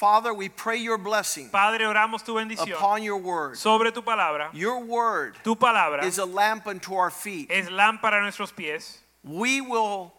Father, we pray your blessing Padre, oramos tu bendición upon your word. sobre tu palabra. Your word Tu palabra is a lamp unto our feet. es lámpara a nuestros pies We will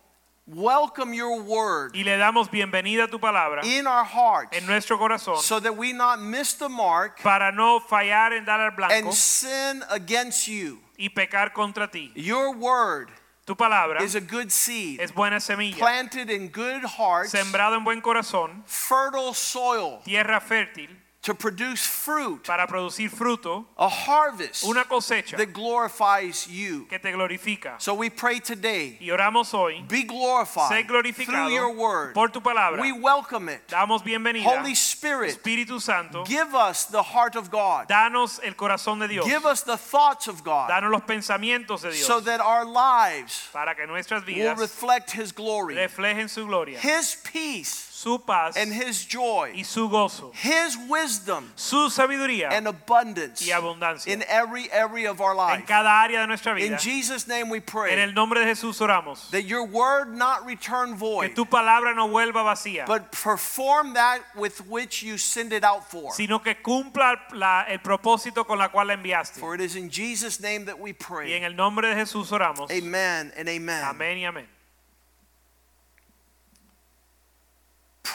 welcome your word y le damos bienvenida a tu palabra in our hearts en nuestro corazón so that we not miss the mark para no fallar en dar al blanco and sin against you. y pecar contra ti. Your word Tu palabra is a good seed es buena semilla, planted in good hearts, sembrado en buen corazón, fertile soil. tierra fértil to produce fruit, para producir fruto, a harvest una cosecha that glorifies you. que te glorifica. So we pray today, Y oramos hoy, be glorified through your word. por tu palabra. We welcome it. Damos bienvenida. Holy Spirit, Espíritu Santo, give us the heart of God. danos el corazón de Dios. Give us the thoughts of God Danos los pensamientos de Dios so that our lives para que nuestras vidas will reflect His glory, reflejen su gloria, His peace, su paz and His joy, y su gozo, His wisdom su sabiduría and abundance y abundancia in every area of our en life. cada área de nuestra In. Jesus' name we En pray el nombre de Jesús oramos. that your word not return Que void, tu palabra no vuelva vacía, but perform that with which you send it out for. sino que cumpla la- el propósito con la cual la enviaste. For it is in Jesus' name that we Y en pray. el nombre de Jesús oramos. Amen and amen. Amén y amén.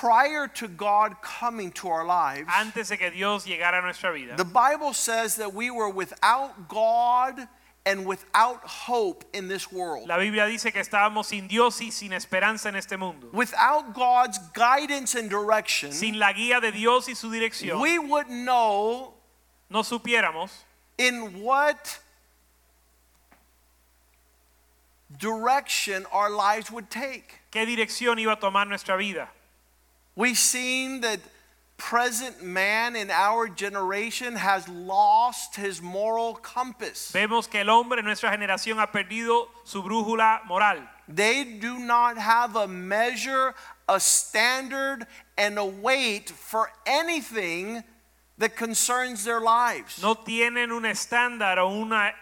Prior to God coming to our lives, Antes de que Dios llegara a nuestra vida, the Bible says that we were without God and without hope in this world. la Biblia dice que estábamos sin Dios y sin esperanza en este mundo. Without God's guidance and direction, Sin la guía de Dios y su dirección, we wouldn't know no supiéramos in what direction our lives would take. qué dirección iba a tomar nuestra vida. We've seen that present man in our generation has lost his moral compass. Vemos que el hombre en nuestra generación ha perdido su brújula moral. They do not have a measure, a standard, and a weight for anything that concerns their lives. No tienen un estándar o una,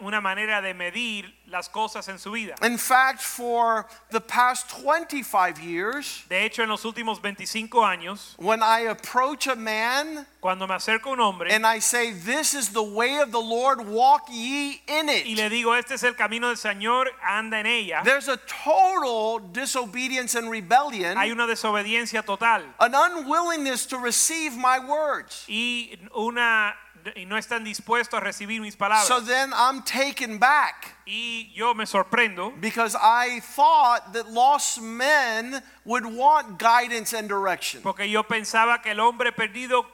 una manera de medir las cosas en su vida. In fact, for the past 25 years, De hecho, en los últimos 25 años, when I approach a man cuando me acerco a un hombre and I say, This is the way of the Lord, walk ye in it." y le digo, este es el camino del Señor, anda en ella, there's a total disobedience and rebellion, hay una desobediencia total an unwillingness to receive my words. y, una, y no están dispuestos a recibir mis palabras. So then I'm taken back. y yo me sorprendo Because I thought that lost men would want guidance and direction. porque yo pensaba que el hombre perdido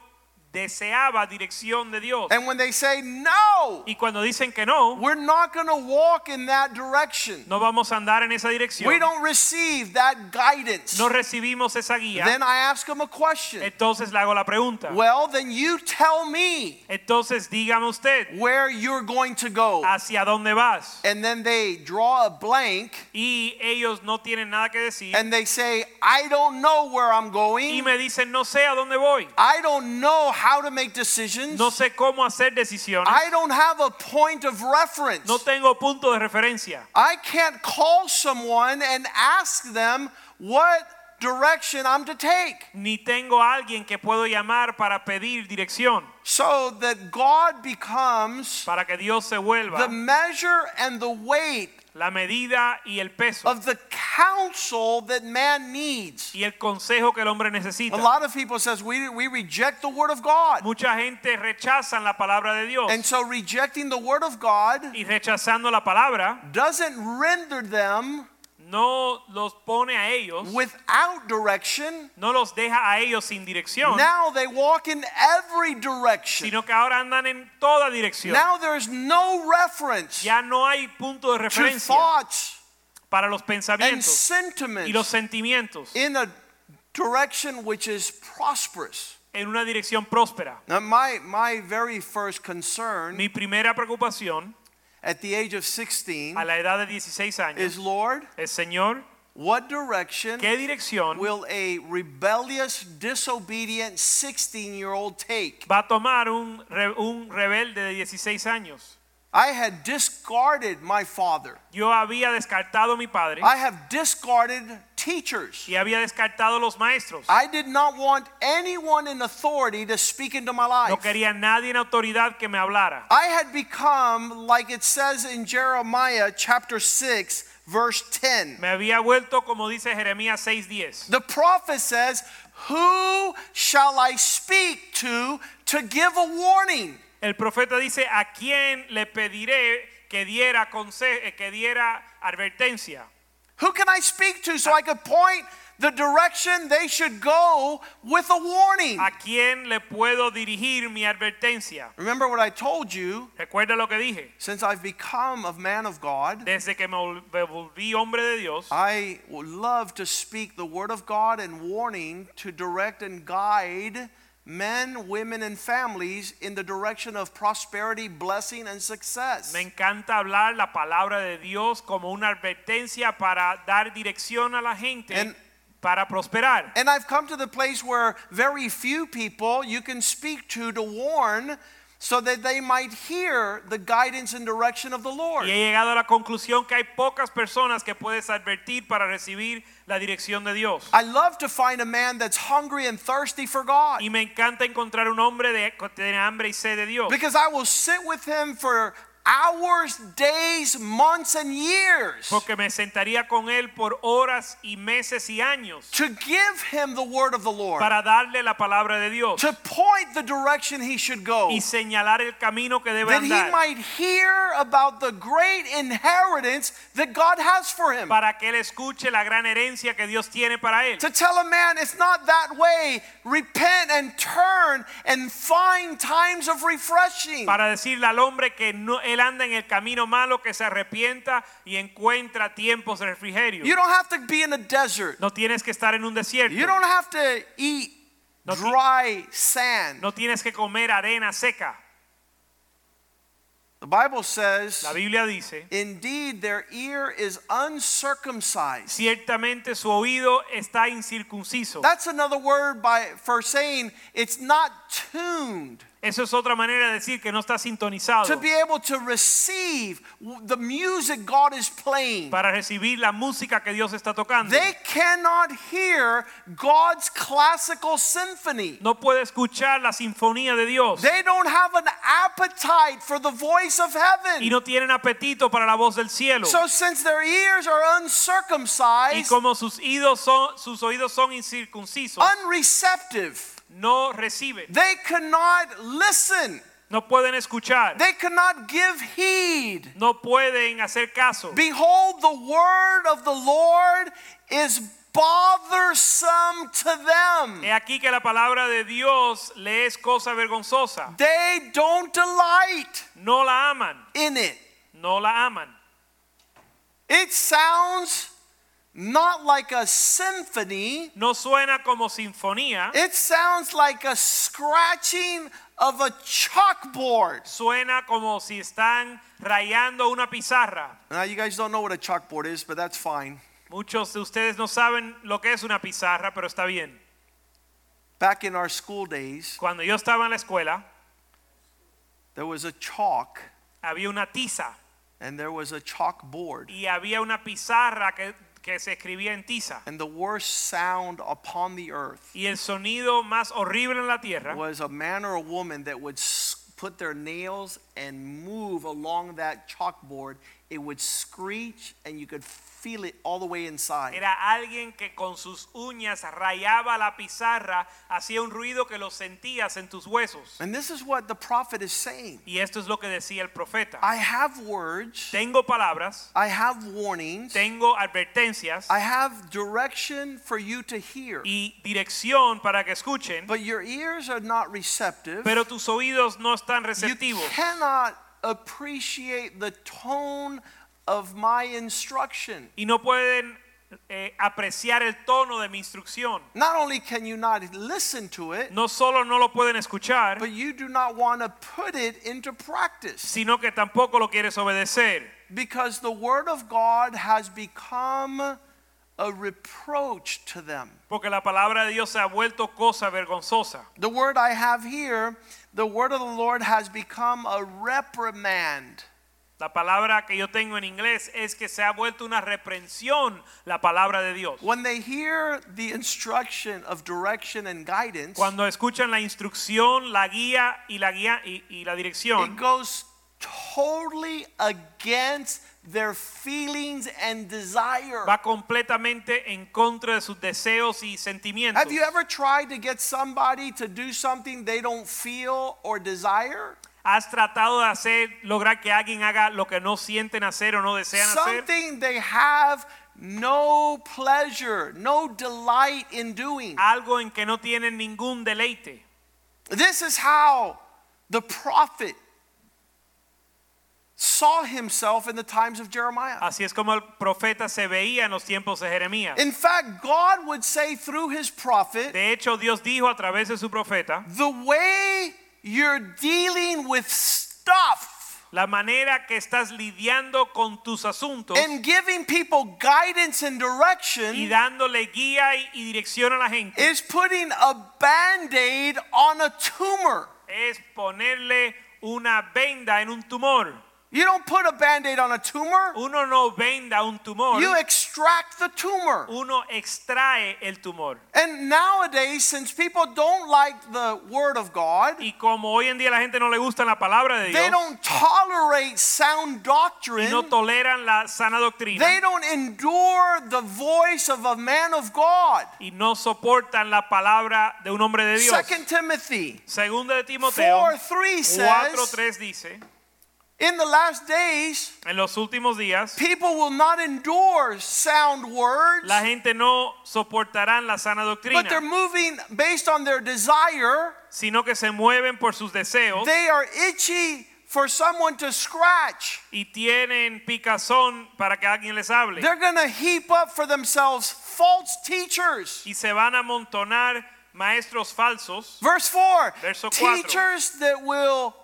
deseaba dirección de Dios. And when they say, no, Y cuando dicen que no, we're not going to walk in that direction, no vamos a andar en esa dirección, we don't receive that guidance, no recibimos esa guía, then I ask them a question. entonces le hago la pregunta. Well, then you tell me Entonces dígame usted, where you're going to go. ¿hacia dónde vas? And then they draw a blank Y ellos no tienen nada que decir and they say, I don't know where I'm y going. me dicen, no sé a dónde voy, I don't know how to make decisions. no sé cómo hacer decisiones, I don't have a point of reference. no tengo punto de referencia. I can't call someone and ask them what direction I'm to take. Ni tengo alguien que puedo llamar para pedir dirección, So that God becomes para que Dios se the measure and the weight la medida y el peso of the counsel that man needs. y el consejo que el hombre necesita. A lot of people says we, we reject the word of God. Mucha gente rechaza la palabra de Dios And so rejecting the word of God y rechazando la palabra doesn't render them no los pone a ellos, without direction. no los deja a ellos sin dirección, Now they walk in every direction. sino que ahora andan en toda dirección. Now there's no reference Ya no hay punto de to referencia thoughts para los and pensamientos y los sentiments sentimientos in a direction which is prosperous. en una dirección próspera. Now, my, my very first concern Mi primera preocupación at the age of 16 a la edad de 16 is Lord, es, Señor, what direction ¿qué dirección will a rebellious, disobedient 16 year old take? va a tomar un, un rebelde de 16 años? I had discarded my father. Yo había descartado mi padre I have discarded teachers. y había descartado los maestros. I did not want anyone in authority to speak into my life. No quería nadie en autoridad que me hablara. I had become, like it says in Jeremiah chapter 6, verse 10. Me había vuelto, como dice Jeremías 6:10. The prophet says, Who shall I speak to to give a warning? El profeta dice, ¿a quién le pediré que diera conse- eh, que diera advertencia? Who can I speak to so I could point the direction they should go with a warning? ¿A quién le puedo dirigir mi advertencia? Remember what I told you Recuerda lo que dije. since I've become a man of God. Desde que me vol- me volví hombre de Dios, I would love to speak the word of God and warning to direct and guide men, women, and families in the direction of prosperity, blessing, and success. me encanta hablar la palabra de Dios como una advertencia para dar dirección a la gente And- para prosperar. And I've come to the place where very few people you can speak to to warn so that they might hear the guidance and direction of the Lord. Y he llegado a la conclusión que hay pocas personas que puedes advertir para recibir la dirección de Dios. I love to find a man that's hungry and thirsty for God Y me encanta encontrar un hombre de, que tiene hambre y sed de Dios. because I will sit with him for hours, days, months, and years Porque me sentaría con él por horas y meses y años to give him the word of the Lord, para darle la palabra de Dios to point the direction he should go, y señalar el camino que debe that he might hear about the great inheritance that God has for him. para que él escuche la gran herencia que Dios tiene para él. To tell a man it's not that way, repent and turn and find times of refreshing. Para decirle al hombre que no, él anda en el camino malo, que se arrepienta y encuentra tiempos de refrigerio. You don't have to be in a desert. No tienes que estar en un desierto. You don't have to eat No dry sand. No tienes que comer arena seca. The Bible says, La Biblia dice, indeed, their ear is uncircumcised. ciertamente su oído está incircunciso. That's another word by, for saying it's not tuned Eso es otra manera de decir que no está sintonizado to be able to receive the music God is playing. para recibir la música que Dios está tocando. They cannot hear God's classical symphony. No puede escuchar la sinfonía de Dios They don't have an appetite for the voice of heaven. y no tienen apetito para la voz del cielo. So, since their ears are uncircumcised. Y como sus oídos son, sus oídos son incircuncisos, unreceptive, no reciben, they cannot listen, no pueden escuchar, they cannot give heed. no pueden hacer caso. Behold, the word of the Lord is bothersome to them. He aquí que la palabra de Dios le es cosa vergonzosa. They don't delight No la aman, in it. no la aman. It sounds not like a symphony. No suena como sinfonía, It sounds like a scratching of a chalkboard. suena como si están rayando una pizarra. Now, you guys don't know what a chalkboard is, but that's fine. Muchos de ustedes no saben lo que es una pizarra, pero está bien. Back in our school days, Cuando yo estaba en la escuela, there was a chalk había una tiza and there was a chalkboard. y había una pizarra que, que se escribía en tiza. And the worst sound upon the earth Y el sonido más horrible en la tierra was a man or a woman that would put their nails and move along that chalkboard. It would screech and you could feel it all the way inside. era alguien que con sus uñas rayaba la pizarra, hacía un ruido que lo sentías en tus huesos. And this is what the prophet is saying. Y esto es lo que decía el profeta. I have words, Tengo palabras, I have warnings, tengo advertencias I have direction for you to hear. y dirección para que escuchen, But your ears are not receptive. pero tus oídos no están receptivos. You cannot appreciate the tone of my instruction. Y no pueden eh, apreciar el tono de mi instrucción. Not only can you not listen to it, No solo no lo pueden escuchar, but you do not want to put it into practice. sino que tampoco lo quieres obedecer. Because the Word of God has become a reproach to them. Porque la palabra de Dios se ha vuelto cosa vergonzosa. The word I have here, the word of the Lord has become a reprimand. La palabra que yo tengo en inglés es que se ha vuelto una reprensión la palabra de Dios. When they hear the instruction of direction and guidance, Cuando escuchan la instrucción, la guía y la guía y, y la it goes totally against their feelings and desire. va completamente en contra de sus deseos y sentimientos. Have you ever tried to get somebody to do something they don't feel or desire? ¿Has tratado de hacer, lograr que alguien haga lo que no sienten hacer o no desean hacer? Something they have no pleasure, no delight in doing. Algo en que no tienen ningún deleite. This is how the prophet saw himself in the times of Jeremiah. Así es como el profeta se veía en los tiempos de Jeremías. In fact, God would say through his prophet, De hecho, Dios dijo a través de su profeta, the way you're dealing with stuff la manera que estás lidiando con tus asuntos and giving people guidance and direction y dándole guía y, y dirección a la gente is putting a band aid on a tumor. es ponerle una venda en un tumor. You don't put a band aid on a tumor, Uno no venda un tumor, you extract the tumor. uno extrae el tumor. And nowadays, since people don't like the Word of God, Y como hoy en día la gente no le gusta la palabra de they don't tolerate sound doctrine. y no toleran la sana doctrina they don't endure the voice of a man of God. y no soportan la palabra de un hombre de Dios. Second Timothy Segunda de Timoteo 4 3 says, 4:3 dice, In the last days, en los últimos días people will not endure sound words, la gente no soportarán la sana doctrina. but they're moving based on their desire. sino que se mueven por sus deseos They are itchy for someone to scratch. y tienen picazón para que alguien les hable They're going to heap up for themselves false teachers. y se van a amontonar maestros falsos. Verse 4 Verso cuatro. teachers that will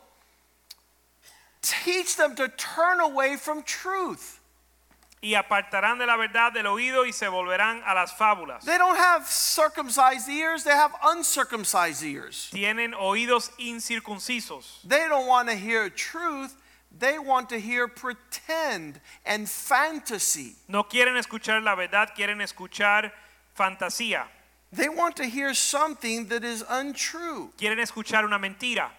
teach them to turn away from truth. y apartarán de la verdad del oído y se volverán a las fábulas. They don't have circumcised ears, they have uncircumcised ears. Tienen oídos incircuncisos. They don't want to hear truth, they want to hear pretend and fantasy. No quieren escuchar la verdad, quieren escuchar fantasía. They want to hear something that is untrue. Quieren escuchar una mentira.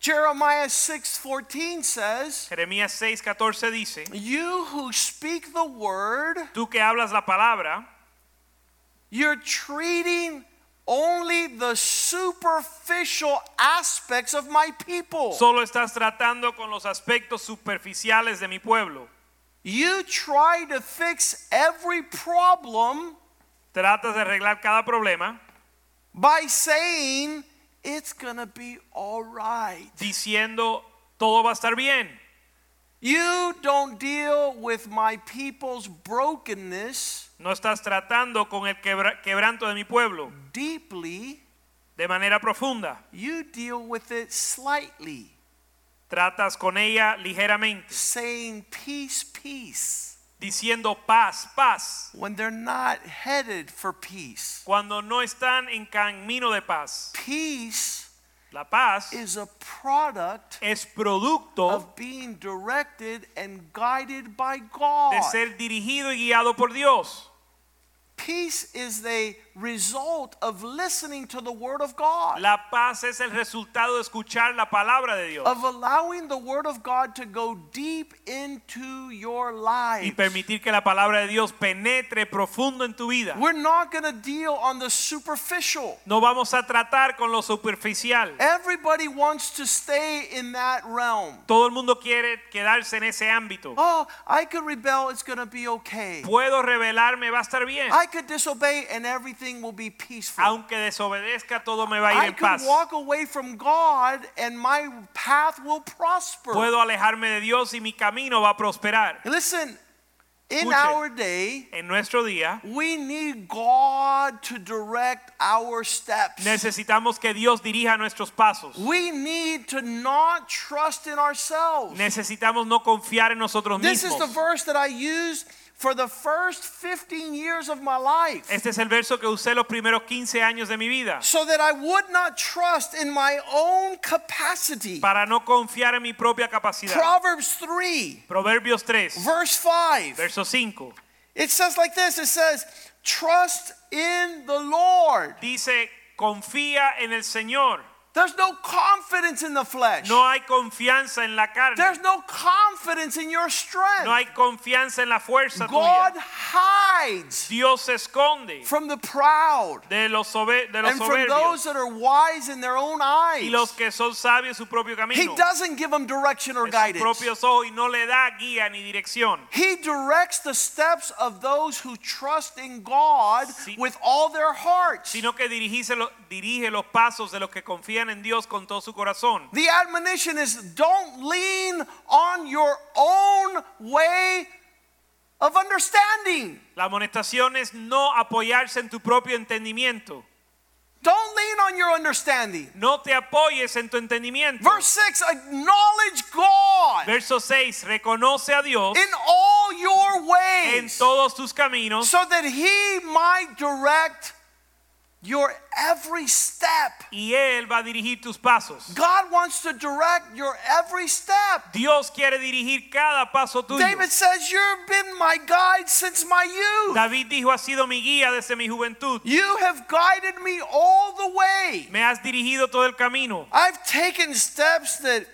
Jeremiah 6:14 says, Jeremías 6:14 dice, "You who speak the word, tú que hablas la palabra, you're treating only the superficial aspects of my people. solo estás tratando con los aspectos superficiales de mi pueblo. You try to fix every problem Tratas de arreglar cada problema by saying it's to be all right. diciendo todo va a estar bien. You don't deal with my people's brokenness No estás tratando con el quebra- quebranto de mi pueblo deeply, de manera profunda. you deal with it slightly, Tratas con ella ligeramente, saying peace, peace, diciendo paz, paz, when they're not headed for peace. cuando no están en camino de paz. Peace La paz is a product es producto of being directed and guided by God. de ser dirigido y guiado por Dios. Peace is the result of listening to the Word of God, La paz es el resultado de escuchar la palabra de Dios of allowing the Word of God to go deep into your life. y permitir que la palabra de Dios penetre profundo en tu vida. We're not going to deal on the superficial. No vamos a tratar con lo superficial. Everybody wants to stay in that realm. Todo el mundo quiere quedarse en ese ámbito. Oh, I could rebel, it's going to be okay. Puedo rebelarme, va a estar bien. I could disobey and everything will be peaceful. Aunque desobedezca, todo me va a ir I en paz. could walk away from God and my path will prosper. Puedo alejarme de Dios y mi camino va a prosperar. Listen, In Escuchen, our day, en nuestro día we need God to direct our steps. necesitamos que Dios dirija nuestros pasos. We need to not trust in ourselves. Necesitamos no confiar en nosotros This is the verse that I used for the first 15 years of my life. Este es el verso que usé los primeros 15 años de mi vida So that I would not trust in my own capacity. para no confiar en mi propia capacidad. Proverbs 3, Proverbios 3, verse 5. verso 5. It says like this it says, Trust in the Lord. Dice, confía en el Señor. There's no confidence in the flesh. No hay confianza en la carne. There's no confidence in your strength. No hay confianza en la fuerza God tuya. hides Dios esconde from the proud de los, de los and from those that are wise in their own eyes. y los que son sabios su propio camino. He doesn't give them direction or guidance. propios ojos y no le da guía ni dirección. He directs the steps of those who trust in God Si- with all their hearts. Sino que dirige, lo- dirige los pasos de los que confían en Dios con todo su corazón. The admonition is don't lean on your own way of understanding. La amonestación es no apoyarse en tu propio entendimiento. Don't lean on your understanding. No te apoyes en tu entendimiento. Verse 6 acknowledge God Verso 6. Reconoce a Dios in all your en ways todos tus caminos so that He might direct your every step. y Él va a dirigir tus pasos. God wants to direct your every step. Dios quiere dirigir cada paso tuyo. David says, You've been my guide since my youth. David dijo, has sido mi guía desde mi juventud. You have guided me all the way. Me has dirigido todo el camino I've taken steps that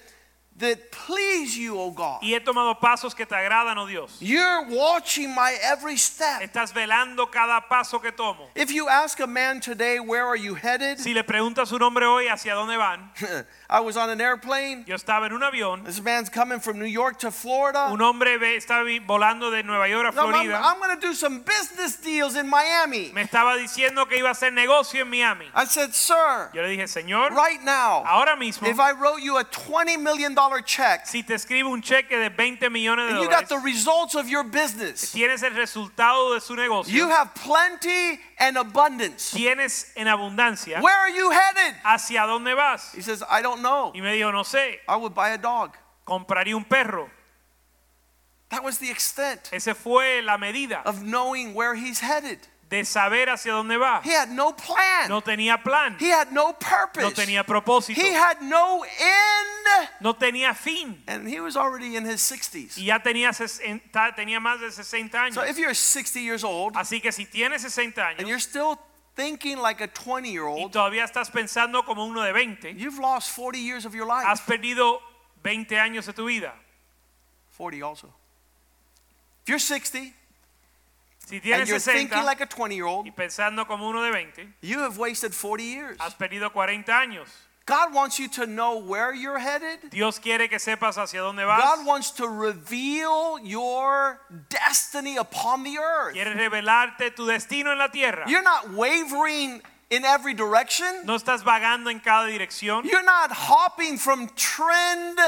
that please you, O God. y he tomado pasos que te agradan, oh Dios. You're watching my every step. Estás velando cada paso que tomo. If you ask a man today, where are you headed? Si le preguntas su nombre hoy hacia dónde van, I was on an airplane. yo estaba en un avión. This man's coming from New York to Florida. Un hombre estaba volando de Nueva York a No, I'm, I'm going to do some business deals in Miami. Me estaba diciendo que iba a hacer negocio en Miami. I said, Sir, Yo le dije, Señor, right now, ahora mismo, if I wrote you a $20 million check si te escribo un cheque de 20 millones de and you got dólares, the results of your business, tienes el resultado de su negocio. you have plenty and abundance. tienes en abundancia, Where are you headed? ¿hacia dónde vas? He says, I don't know. Y me dijo, no sé, I would buy a dog. compraría un perro. That was the extent Ese fue la medida of knowing where he's headed. De saber hacia dónde va. He had no plan. No tenía plan, He had no purpose. no tenía propósito, He had no end. no tenía fin. And he was already in his 60s. Y ya tenía, tenía más de 60 años. So if you're 60 years old Así que si tienes 60 años, and you're still thinking like a 20 year old, y todavía estás pensando como uno de 20, you've lost 40 years of your life. has perdido 20 años de tu vida. 40 also. If you're 60 Si and you're 60 thinking like a 20 year old, y pensando como uno de 20, you have wasted 40 years. has perdido 40 años. God wants you to know where you're headed. Dios quiere que sepas hacia dónde vas. God wants to reveal your destiny upon the earth. Quiere revelarte tu destino en la tierra. You're not wavering in every direction. No estás vagando en cada dirección. You're not hopping from trend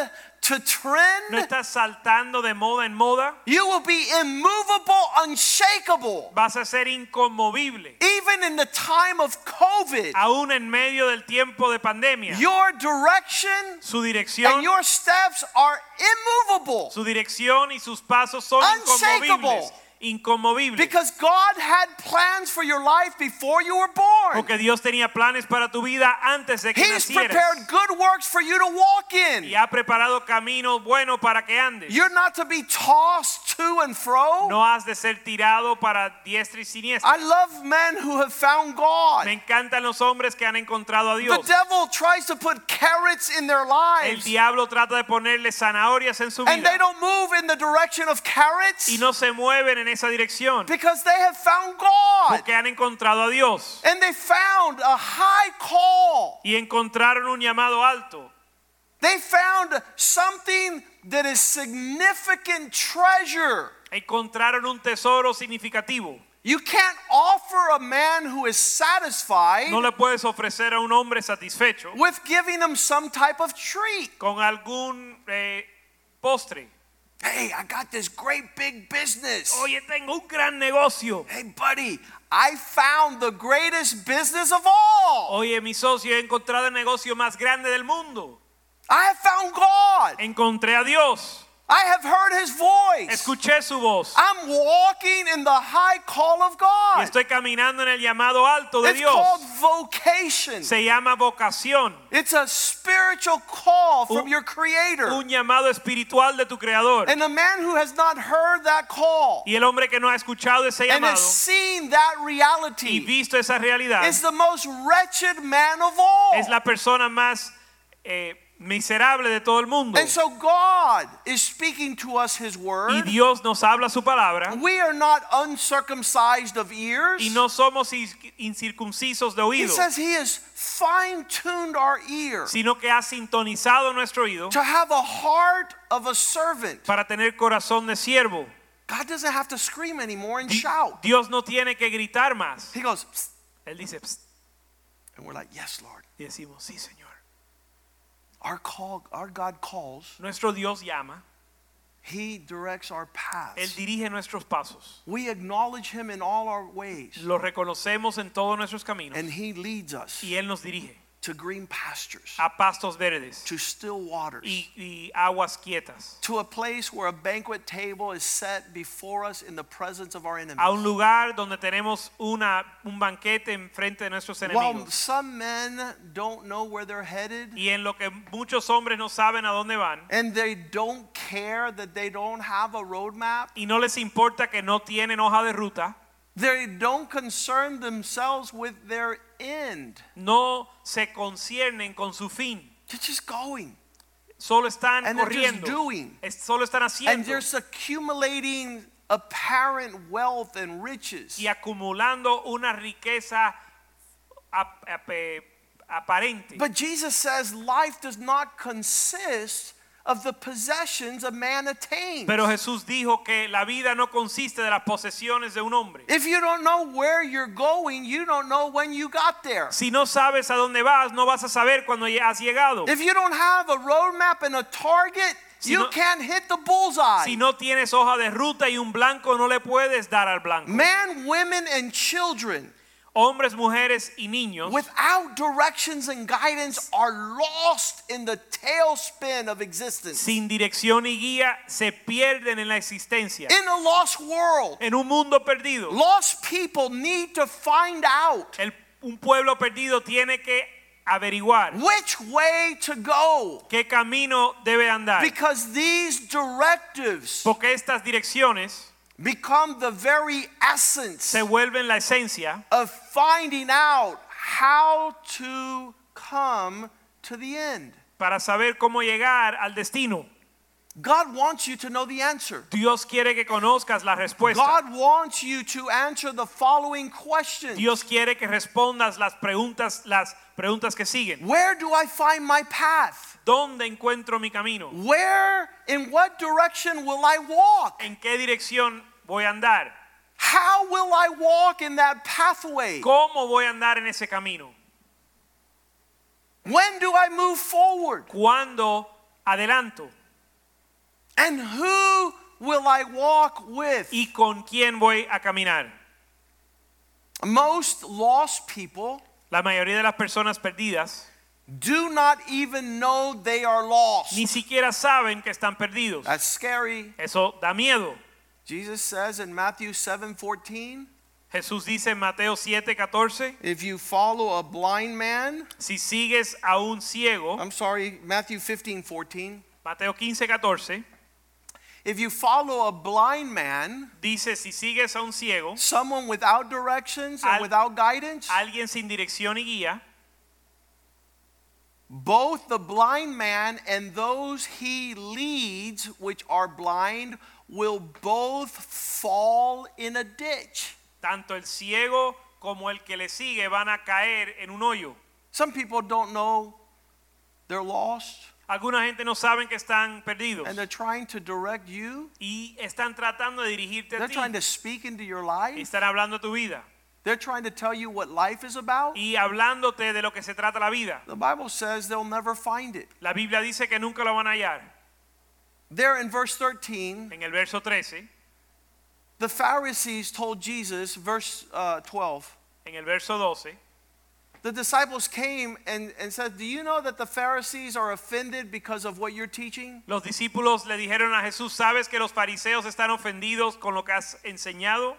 to trend. No estás saltando de moda en moda. You will be immovable, unshakable. Vas a ser inconmovible. Even in the time of COVID, Aún en medio del tiempo de pandemia. your direction Su dirección, and your steps are immovable su dirección y sus pasos son Unshakable. inconmovibles. Inconmovibles. because God had plans for your life before you were born. Porque Dios tenía planes para tu vida antes de que He's nacieras. prepared good works for you to walk in. Y ha preparado caminos buenos para que andes. You're not to be tossed to and fro. No has de ser tirado para diestra y siniestra. I love men who have found God. Me encantan los hombres que han encontrado a Dios. The devil tries to put carrots in their lives. El diablo trata de ponerle zanahorias en su vida. and they don't move in the direction of carrots y no se mueven en esa dirección because they have found God. porque han encontrado a Dios And they found a high call. y encontraron un llamado alto. They found something that is significant treasure. Encontraron un tesoro significativo. You can't offer a man who is satisfied No le puedes ofrecer a un hombre satisfecho with giving him some type of treat. con algún eh, postre. Hey, I got this great big business. Oye, tengo un gran negocio. Hey, buddy, I found the greatest business of all. Oye, mi socio, he encontrado el negocio más grande del mundo. I found God. Encontré a Dios. I have heard his voice. Escuché su voz. I'm walking in the high call of Y God. estoy caminando en el llamado alto de It's Dios. called vocation. Se llama vocación. It's a spiritual call from Un- your creator. Un llamado espiritual de tu creador. And the man who has not heard that call Y el hombre que no ha escuchado ese llamado. and has seen that reality. y visto esa realidad is the most wretched man of all. es la persona más eh, miserable de todo el mundo. And so God is speaking to us his word. Y. Dios nos habla su palabra We are not uncircumcised of ears. y no somos incircuncisos de He says he has fine tuned our ear sino que ha sintonizado nuestro oído to have a heart of a servant. para tener corazón de siervo. God doesn't have to scream anymore and Di- shout. Dios no tiene que gritar más. He goes, "Psst," Él dice, "Psst", and we're like, yes, Lord. y decimos, sí, Señor. Our call, our God calls. Nuestro Dios llama, He directs our paths. Él dirige nuestros pasos. We acknowledge him in all our ways, Lo reconocemos en todos nuestros caminos and he leads us y Él nos dirige to green pastures, a pastos verdes to still waters, y, y aguas quietas, to a place where a banquet table is set before us in the presence of our enemies. a un lugar donde tenemos una, un banquete en frente de nuestros enemigos. While some men don't know where they're headed, Y en lo que muchos hombres no saben a dónde van and they don't care that they don't have a roadmap, y no les importa que no tienen hoja de ruta, they don't concern themselves with their end. no se conciernen con su fin. They're just going. Solo están And they're just doing. solo están And haciendo they're accumulating apparent wealth and riches. y acumulando una riqueza ap- ap- aparente. But Jesus says life does not consist of the possessions a man attains. Pero Jesús dijo que la vida no consiste de las posesiones de un hombre. if you don't know where you're going, you don't know when you got there. Si no sabes a dónde vas, no vas a saber cuando has llegado. If you don't have a roadmap and a target, Si you no- can't hit the bullseye. Si no tienes hoja de ruta y un blanco, no le puedes dar al blanco. Man, women, and children Hombres, mujeres y niños without directions and guidance are lost in the tailspin of existence. sin dirección y guía se pierden en la existencia. In a lost world, En un mundo perdido, lost people need to find out el- un pueblo perdido tiene que averiguar which way to go qué camino debe andar. because these directives Porque estas direcciones become the very essence se vuelven la esencia of finding out how to come to the end. para saber cómo llegar al destino. God wants you to know the answer. Dios quiere que conozcas la respuesta. God wants you to answer the following questions. Dios quiere que respondas las preguntas, las preguntas que siguen. Where do I find my path? ¿Dónde encuentro mi camino? Where, in what direction will I walk? ¿En qué dirección voy a andar? How will I walk in that pathway? ¿Cómo voy a andar en ese camino? When do I move forward? ¿Cuándo adelanto? And who will I walk with? ¿Y con quién voy a caminar? Most lost people La mayoría de las personas perdidas do not even know they are lost. ni siquiera saben que están perdidos. That's scary. Eso da miedo. Jesus says in Matthew 7:14, Jesús dice en Mateo 7:14, if you follow a blind man, si sigues a un ciego, I'm sorry, Matthew 15:14, Mateo 15:14, if you follow a blind man, dice si sigues a un ciego, someone without directions and Al- without guidance, alguien sin dirección y guía, both the blind man and those he leads, which are blind, will both fall in a ditch. tanto el ciego como el que le sigue van a caer en un hoyo. Some people don't know they're lost Alguna gente no saben que están perdidos and they're trying to direct you. y están tratando de dirigirte a They're ti. trying to speak into your life. Están hablando de tu vida They're trying to tell you what life is about. y hablándote de lo que se trata la vida. The Bible says they'll never find it. La Biblia dice que nunca lo van a hallar. There in verse 13, En el verso 13, the Pharisees told Jesus, verse uh, 12, en el verso 12, the disciples came and, and said, Do you know that the Pharisees are offended because of what you're teaching? los discípulos le dijeron a Jesús, ¿sabes que los fariseos están ofendidos con lo que has enseñado?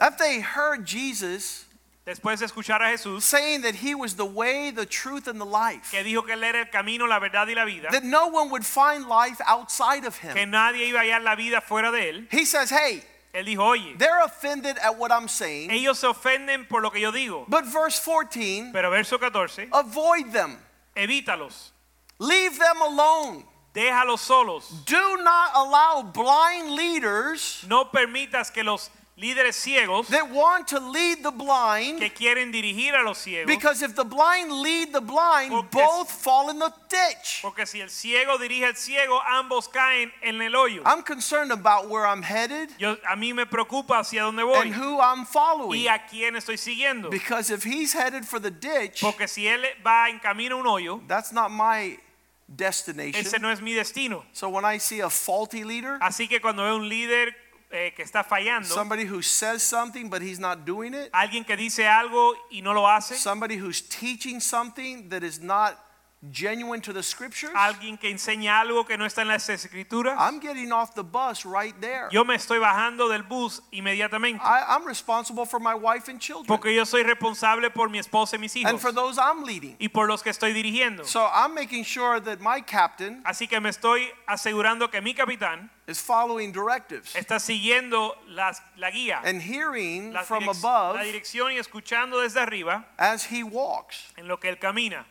After they heard Jesus Después de escuchar a Jesús, saying that he was the way, the truth, and the life, que dijo que él era el camino, la verdad y la vida, that no one would find life outside of him. que nadie iba a hallar la vida fuera de él, he says, Hey, él dijo, oye, they're offended at what I'm saying. ellos se ofenden por lo que yo digo, But verse 14, pero verso 14, avoid them, evítalos, leave them alone. déjalos solos, Do not allow blind leaders no permitas que los líderes ciegos that want to lead the blind, que quieren dirigir a los ciegos, because if the blind lead the blind, Porque- both fall in the ditch. porque si el ciego dirige al ciego, ambos caen en el hoyo. I'm concerned about where I'm headed Yo, a mí me preocupa hacia dónde voy and who I'm following. y a quién estoy siguiendo. Because if he's headed for the ditch, Porque si él va en camino a un hoyo, that's not my destination. ese no es mi destino. So when I see a faulty leader, Así que cuando veo un líder eh, que está fallando, somebody who says something but he's not doing it, alguien que dice algo y no lo hace, somebody who's teaching something that is not genuine to the scriptures, alguien que enseña algo que no está en las escrituras, I'm getting off the bus right there. yo me estoy bajando del bus inmediatamente. I, I'm responsible for my wife and children Porque yo soy responsable por mi esposa y mis hijos. and for those I'm leading. y por los que estoy dirigiendo. So I'm making sure that my captain Así que me estoy asegurando que mi capitán is following directives está siguiendo las- la guía, and hearing from above la dirección y escuchando desde arriba as he walks. en lo que él camina.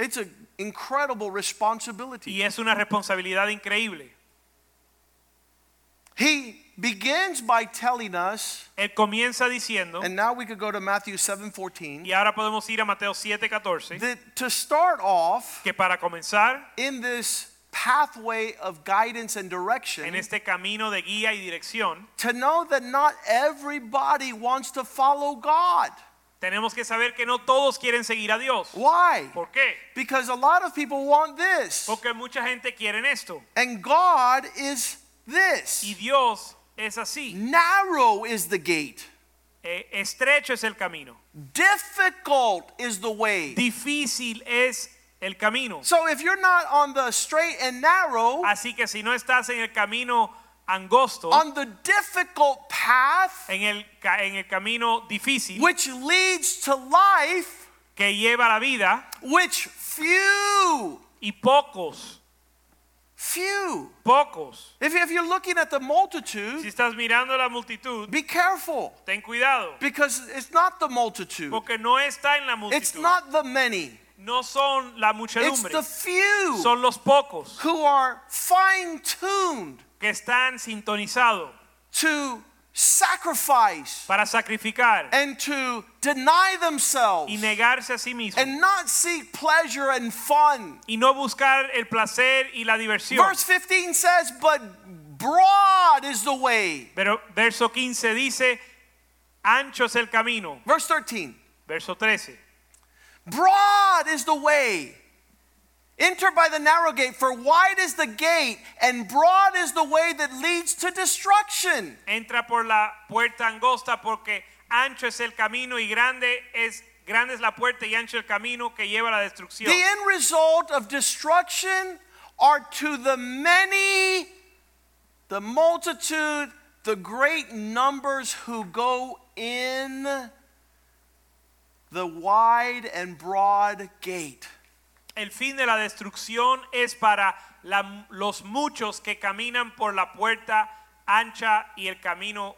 It's an incredible responsibility. Y es una responsabilidad increíble. He begins by telling us, Él comienza diciendo, and now we could go to Matthew 7:14, y ahora podemos ir a Mateo 7:14, that to start off que para comenzar in this pathway of guidance and direction, en este camino de guía y dirección, to know that not everybody wants to follow God. Tenemos que saber que no todos quieren seguir a Dios. Why? ¿Por qué? Because a lot of people want this, Porque mucha gente quiere esto. and God is this. Y. Dios es así. Narrow is the gate, Eh, estrecho es el camino. difficult is the way. Difícil es el camino. So if you're not on the straight and narrow, Así que si no estás en el camino angosto, on the difficult path, en el, en el camino difícil which leads to life, que lleva la vida, which few, y pocos, few. pocos. If, if you're looking at the multitude, Si estás mirando la multitud, be careful ten cuidado, because it's not the multitude, porque no está en la multitud. it's not the many, No son la muchedumbre. it's the few son los pocos who are fine tuned que están sintonizados to sacrifice para sacrificar and to deny themselves y negarse a sí mismos and not seek pleasure and fun. y no buscar el placer y la diversión. Verse 15 says, But broad is the way. Pero verso 15 dice, ancho es el camino. Verse 13, Verso 13, broad is the way. Enter by the narrow gate, for wide is the gate, and broad is the way that leads to destruction. entra por la puerta angosta porque ancho es el camino y grande es grande es la puerta y ancho el camino que lleva a la destrucción. The end result of destruction are to the many, the multitude, the great numbers who go in the wide and broad gate. El fin de la destrucción es para la- los muchos que caminan por la puerta ancha y el camino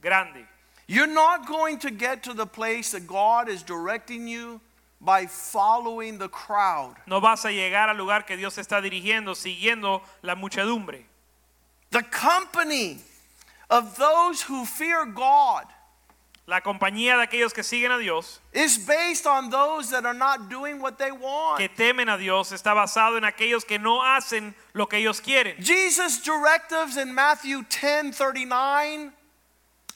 grande. You're not going to get to the place that God is directing you by following the crowd. No vas a llegar al lugar que Dios está dirigiendo siguiendo la muchedumbre. The company of those who fear God La compañía de aquellos que siguen a Dios, is based on those that are not doing what they want. que temen a Dios, está basado en aquellos que no hacen lo que ellos quieren. Jesus' directives in Matthew 10 39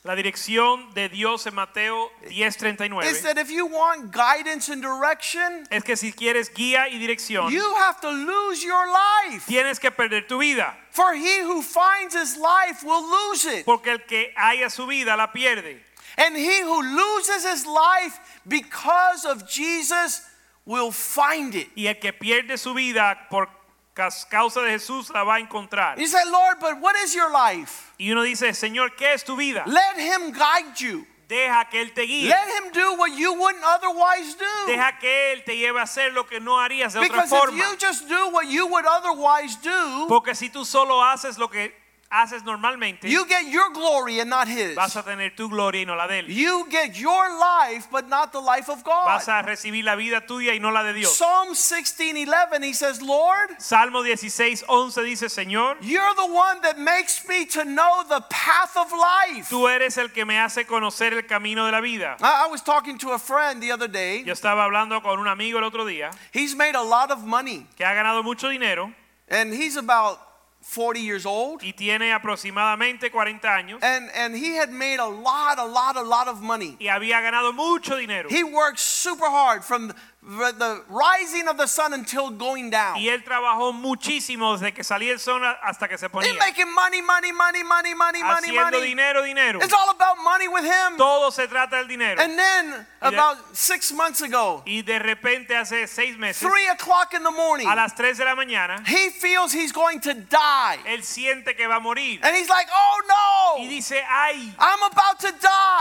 La dirección de Dios en Mateo is 10:39 that if you want guidance and direction, es que si quieres guía y dirección, you have to lose your life. tienes que perder tu vida, For he who finds his life will lose it. porque el que haya su vida la pierde. And he who loses his life because of Jesus will find it. Y el que pierde su vida por causa de Jesús la va a encontrar. You say, Lord, but what is your life? Y uno dice, Señor, ¿qué es tu vida? Let him guide you. Deja que Él te guíe. Let him do what you wouldn't otherwise do. Deja que Él te lleve a hacer lo que no harías de otra forma. Because if you just do what you would otherwise do, Porque si tú solo haces lo que haces normalmente, you get your glory and not his. vas a tener tu gloria y no la de Él. You get your life, but not the life of God. Vas a recibir la vida tuya y no la de Dios. Psalm 16:11, he says, Lord, Salmo 16, 11 dice, Señor, you're the one that makes me to know the path of life. tú eres el que me hace conocer el camino de la vida. I I was talking to a friend the other day. Yo estaba hablando con un amigo el otro día He's made a lot of money, que ha ganado mucho dinero and he's about 40 years old. y tiene aproximadamente 40 años And, and he had made a lot, a lot, a lot of money. y había ganado mucho dinero. He worked super hard from the, rising of the sun until going down. Y él trabajó muchísimo desde que salía el sol hasta que se ponía. He's making money, money, money, money, money, money, money. dinero, dinero. It's all about money with him. Todo se trata del dinero. And then Y about six months ago, Y de repente hace seis meses, three o'clock in the morning, a las 3 de la mañana, he feels he's going to die. él siente que va a morir. And he's like, oh Y no, dice, ay, I'm about to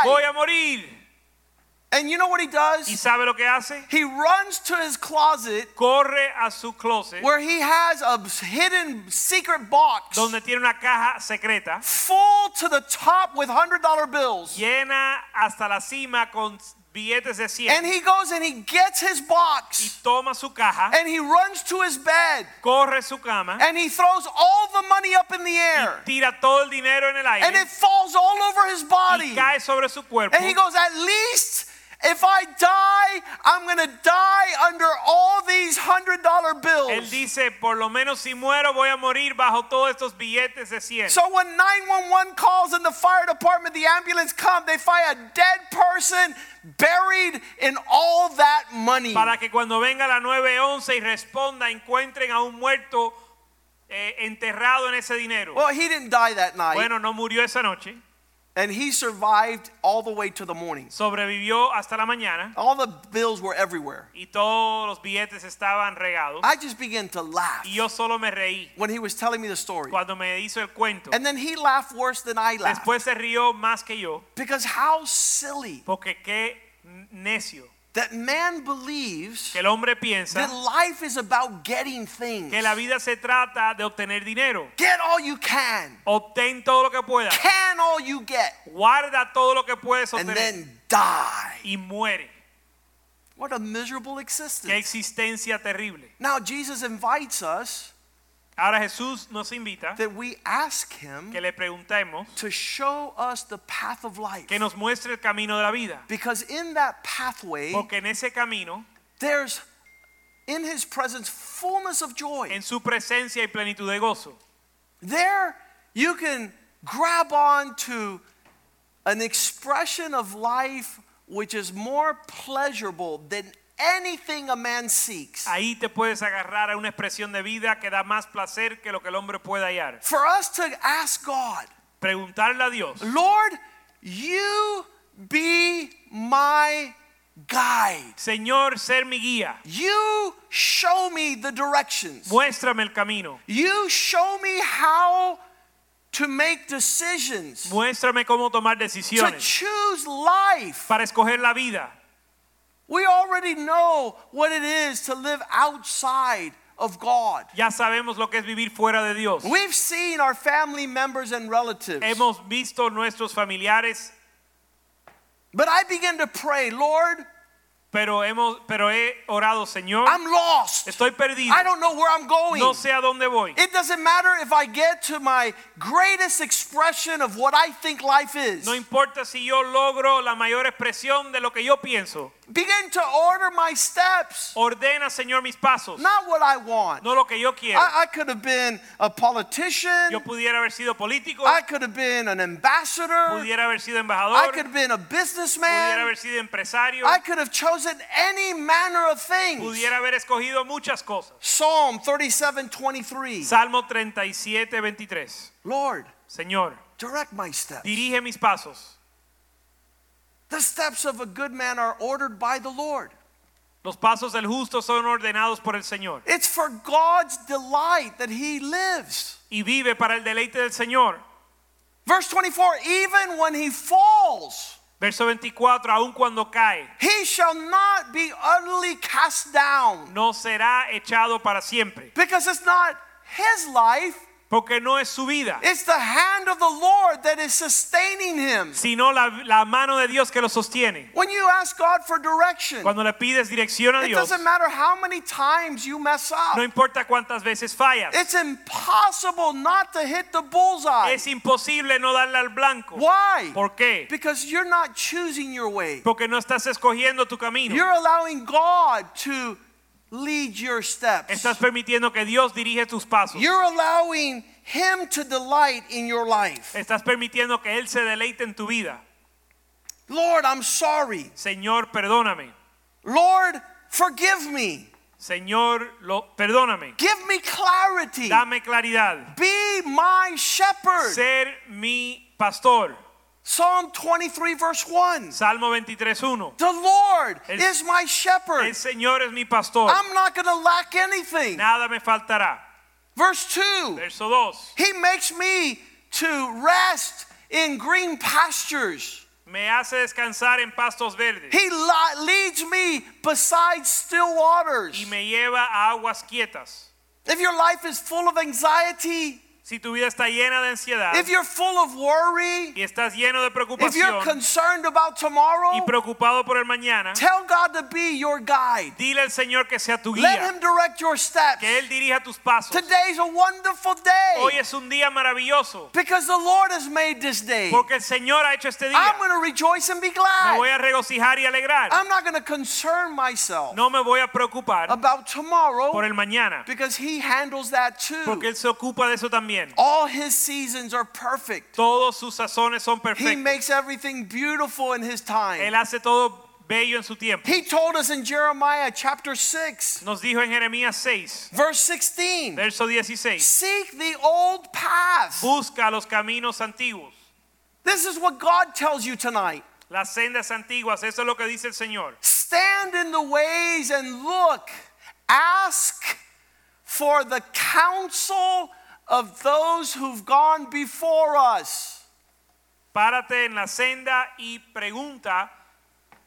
voy die. a morir. And you know what he ¿Y does? sabe lo que hace? He runs to his closet Corre a su closet where he has a hidden secret box donde tiene una caja secreta full to the top with $100 bills. llena hasta la cima con billetes de And he goes and he gets his y box toma su caja, and he runs to his bed corre su cama and he throws all the money up in the y air. tira todo el dinero en el And it falls all over his y body. cae sobre su cuerpo. And he goes, At least if I die, I'm going to die under all these $100 Él bills. dice, por lo menos si muero voy a morir bajo todos estos billetes de 100. So when 911 calls and the fire department, the ambulance come, they find a dead person buried in all that money. para que cuando venga la 911 y responda encuentren a un muerto eh, enterrado en ese dinero. Well, he didn't die that night, Bueno, no murió esa noche, and he survived all the way to the morning. sobrevivió hasta la mañana All the bills were everywhere. y todos los billetes estaban regados I just began to laugh y yo solo me reí when he was telling me the story. cuando me hizo el cuento. And then he laughed worse than I laughed. Después se rió más que yo Because how silly porque qué necio that man believes que el hombre that life is about getting things. que la vida se trata de obtener dinero. Get all you can. Obtén todo lo que puedas. Can all you get. Guarda todo lo que puedes And then die. y muere. What a miserable Qué existence. existencia terrible. Now, Jesus invites us Ahora Jesús nos invita that we ask him que le preguntemos to show us the path of life. que nos muestre el camino de la vida. Because in that pathway, Porque en ese camino, there's in his presence fullness of joy. en su presencia y plenitud de gozo. There you can grab on to an expression of life which is more pleasurable than anything a man seeks. Ahí te puedes agarrar a una expresión de vida que da más placer que lo que el hombre puede hallar. For us to ask God, Preguntarle a Dios, Lord, you be my guide. Señor, ser mi guía. You show me the directions. Muéstrame el camino. You show me how to make decisions, Muéstrame cómo tomar decisiones. to choose life. para escoger la vida. We already know what it is to live outside of God. Ya sabemos lo que es vivir fuera de Dios. We've seen our family members and relatives. Hemos visto nuestros familiares, But I began to pray, Lord, pero hemos pero he orado, Señor, I'm lost. estoy perdido. I don't know where I'm going. No sé a dónde voy. It doesn't matter if I get to my greatest expression of what I think life is. No importa si yo logro la mayor expresión de lo que yo pienso. Begin to order my steps, Ordena, Señor, mis pasos, not what I want. no lo que yo quiero. I, I could have been a politician. Yo pudiera haber sido político, I could have been an ambassador. pudiera haber sido I embajador, could have been a pudiera businessman. haber sido empresario, I could have chosen any manner of things. pudiera haber escogido muchas cosas. Psalm 37 23. Salmo 37, 23. Lord, Señor, direct my steps. dirige mis pasos. The steps of a good man are ordered by the Lord. Los pasos del justo son ordenados por el Señor It's for God's delight that he lives. y vive para el deleite del Señor. Verse 24 even when he falls, Verso 24, aun cuando cae, he shall not be utterly cast down. no será echado para siempre, because it's not his life, porque no es su vida, it's the hand of the Lord that is sustaining him. sino la, la mano de Dios que lo sostiene. When you ask God for direction, Cuando le pides dirección a it Dios, doesn't matter how many times you mess up. no importa cuántas veces fallas, It's impossible not to hit the bullseye. es imposible no darle al blanco. Why? ¿Por qué? Because you're not choosing your way. Porque no estás escogiendo tu camino. You're allowing God to lead your steps. Estás permitiendo que Dios dirige tus pasos. You're allowing Him to delight in your life. Estás permitiendo que Él se deleite en tu vida. Lord, I'm sorry. Señor, perdóname. Lord, forgive me. Señor, lo, perdóname. Give me clarity. Dame claridad. Be my shepherd. Ser mi pastor. Psalm 23, verse 1. Salmo 23.1. The Lord El- is my shepherd. El Señor es mi pastor. I'm not going to lack anything. Nada me faltará. Verse 2. Verso 2. He makes me to rest in green pastures. Me hace descansar en pastos verdes He leads me beside still waters. y me lleva a aguas quietas. If your life is full of anxiety, Si tu vida está llena de ansiedad if you're full of worry, y estás lleno de if you're concerned about tomorrow, y preocupado por el mañana, tell God to be your guide. dile al Señor que sea tu Let Him direct your steps. que Él dirija tus pasos. Today's a wonderful Hoy day es un día maravilloso because the Lord has made this day. porque el Señor ha hecho este día. I'm going to rejoice and be glad. Me voy a regocijar y alegrar. I'm not going to concern myself No me voy a preocupar about tomorrow por el mañana because He handles that porque too. Él se ocupa de eso también. All His seasons are perfect. Todos sus sazones son perfectos. He makes everything beautiful in His time. Él hace todo bello en su tiempo. He told us in Jeremiah chapter 6, Nos dijo en Jeremías 6, verse 16 verso 16, Seek the old paths. busca los caminos antiguos, This is what God tells you tonight. las sendas antiguas, eso es lo que dice el Señor. Stand in the ways and look. Ask for the counsel of those who've gone before us. Párate en la senda y pregunta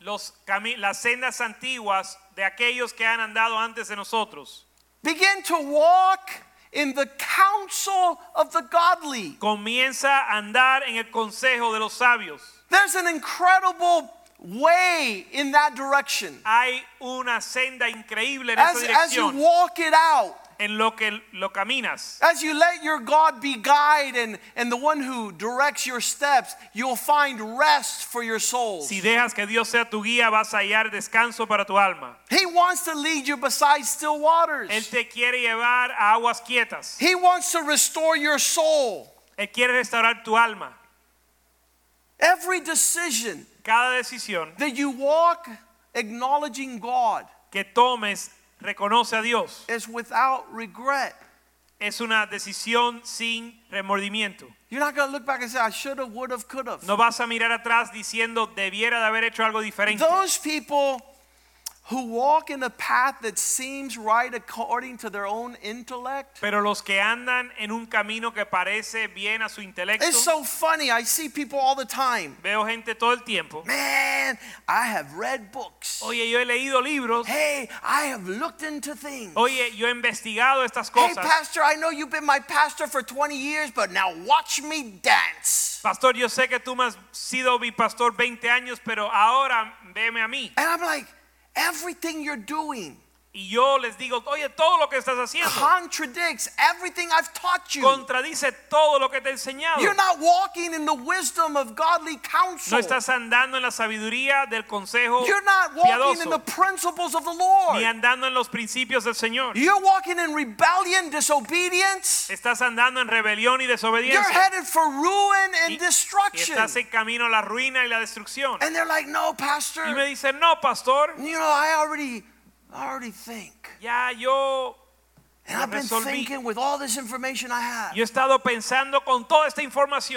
los las sendas antiguas de aquellos que han andado antes de nosotros. Begin to walk in the counsel of the godly. Comienza a andar en el consejo de los sabios. There's an incredible way in that direction. Hay una senda increíble en As, esa as you walk it out, en lo que lo caminas. as you let your God be guide and, and the one who directs your steps, you'll find rest for your soul. Si dejas que Dios sea tu guía, vas a hallar descanso para tu alma. He wants to lead you beside still waters. Él te quiere llevar a aguas quietas. He wants to restore your soul. Él quiere restaurar tu alma. Every decision Cada decisión that you walk acknowledging God que tomes reconoce a Dios. is without regret. Es una decisión sin remordimiento. You're not going to look back and say, I should have, would have, could have. No vas a mirar atrás diciendo debiera de haber hecho algo diferente. Those people who walk in a path that seems right according to their own intellect. Pero los que andan en un camino que parece bien a su intelecto, It's so funny. I see people all the time. veo gente todo el tiempo. Man, I have read books. Oye, yo he leído libros. Hey, I have looked into things. Oye, yo he investigado estas cosas. Hey. Pastor, I know you've been my pastor for 20 years, but now watch me dance. Pastor, yo sé que tú me has sido mi pastor 20 años, pero ahora veme a mí. And I'm like, everything you're doing y yo les digo, oye, todo lo que estás haciendo contradicts everything I've taught you. contradice todo lo que te he enseñado. You're not walking in the wisdom of godly counsel. No estás andando en la sabiduría del consejo You're not walking in the principles of the Lord. ni andando en los principios del Señor. You're walking in rebellion, disobedience. Estás andando en rebelión y desobediencia. You're headed for ruin Y, and y destruction. estás en camino a la ruina y la destrucción. And they're like, no, Pastor. Y me dicen, no, pastor, You know, I already, I already think. ya yo, And I've been resolví. thinking with all this information I have. yo he estado pensando con toda esta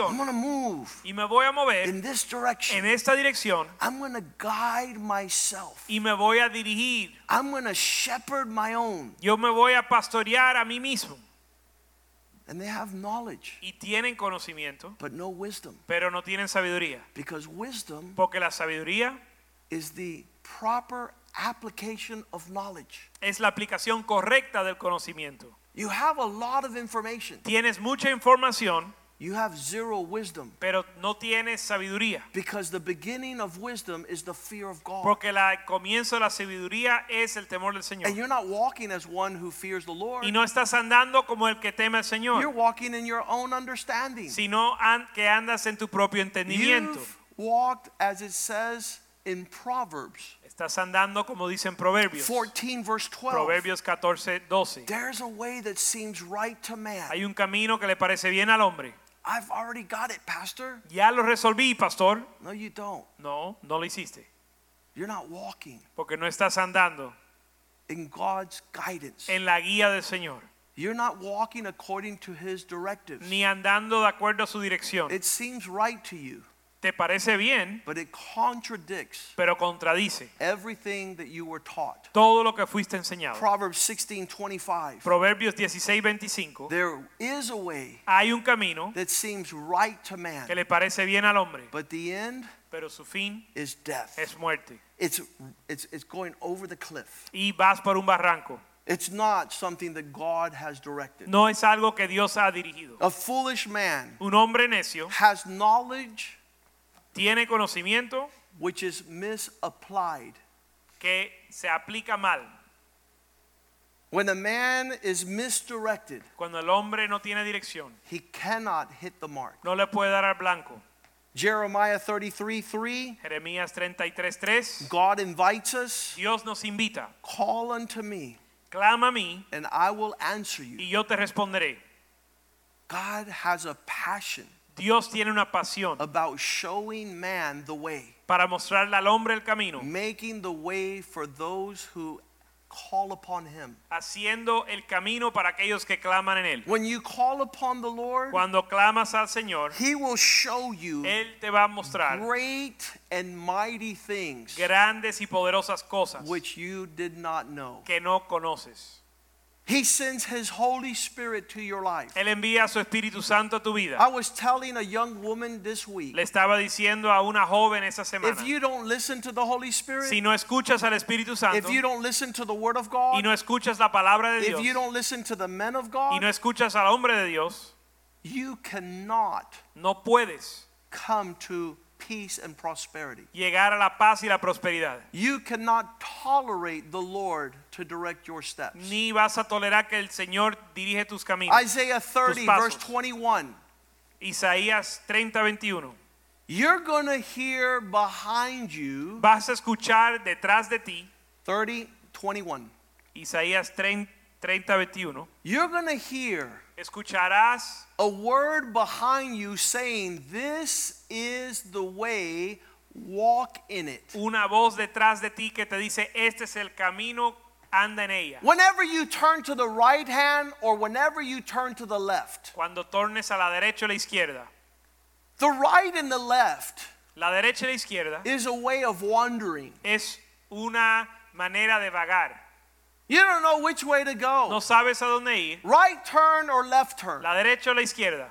I'm going to move y me voy a mover in this direction. en esta dirección I'm to guide myself. y me voy a dirigir. I'm to shepherd my own. Yo me voy a pastorear a mí mismo. And they have knowledge, Y tienen conocimiento, but no wisdom. pero no tienen sabiduría. Because wisdom Porque la sabiduría is the proper application of knowledge. es la aplicación correcta del conocimiento. You have a lot of information, Tienes mucha información, you have zero wisdom. pero no tienes sabiduría. Because the beginning of wisdom is the fear of God. Porque la, el comienzo de la sabiduría es el temor del Señor. And you're not walking as one who fears the Lord. Y no estás andando como el que teme al Señor. You're walking in your own understanding. sino que andas en tu propio entendimiento. You've walked as it says in Proverbs Estás andando como dicen Proverbios. 14, verse 12. Proverbios 14, 12. There's a way that seems right to man. Hay un camino que le parece bien al hombre. I've already got it, Pastor. Ya lo resolví, pastor. No, you don't. No, no lo hiciste. You're not walking Porque no estás andando in God's guidance. en la guía del Señor. You're not walking according to His directives. Ni andando de acuerdo a su dirección. It seems right to you, Te parece bien, but it contradicts pero contradice everything that you were taught. todo lo que fuiste enseñado. Proverbs 16 25. Proverbios 16, 25. There is a way Hay un camino that seems right to man, que le parece bien al hombre, but the end pero su fin is death. es muerte. It's, it's, it's going over the cliff. Y vas por un barranco. It's not something that God has directed. No es algo que Dios ha dirigido. A foolish man Un hombre necio has knowledge tiene conocimiento which is misapplied. que se aplica mal. When a man is misdirected, Cuando el hombre no tiene dirección, he cannot hit the mark. no le puede dar al blanco. Jeremiah 33 3, Jeremías 33, 3. God invites us, Dios nos invita. call unto me, Clama a mí and I will answer you. y yo te responderé. God has a passion Dios tiene una pasión about showing man the way, para mostrarle al hombre el camino, making the way for those who call upon him. haciendo el camino para aquellos que claman en él. When you call upon the Lord, Cuando clamas al Señor, he will show you Él te va a mostrar great and mighty things grandes y poderosas cosas which you did not know. que no conoces. He sends his Holy Spirit to your life. Él envía su Espíritu Santo a tu vida. I was telling a young woman this week Le estaba diciendo a una joven esa semana, if you don't listen to the Holy Spirit, si no escuchas al Espíritu Santo if you don't listen to the Word of God, y no escuchas la palabra de Dios, if you don't listen to the men of God, y no escuchas al hombre de Dios, you cannot no puedes come to peace and prosperity. llegar a la paz y la prosperidad. You cannot tolerate the Lord to direct your steps. Ni vas a tolerar que el Señor dirige tus caminos. Isaiah 30, verse 21. Isaías 30, 21. You're going to hear behind you, Vas a escuchar detrás de ti, 30, 21. Isaías 30, 30 21. You're going to hear Escucharás a word behind you saying, This is the way, walk in it. una voz detrás de ti que te dice, este es el camino, anda en ella. Whenever you turn to the right hand or whenever you turn to the left, Cuando tornes a la derecha o la izquierda. the right and the left La derecha y la izquierda is a way of wandering. es una manera de vagar. You don't know which way to go. No sabes a dónde ir, Right turn or left turn. la derecha o la izquierda.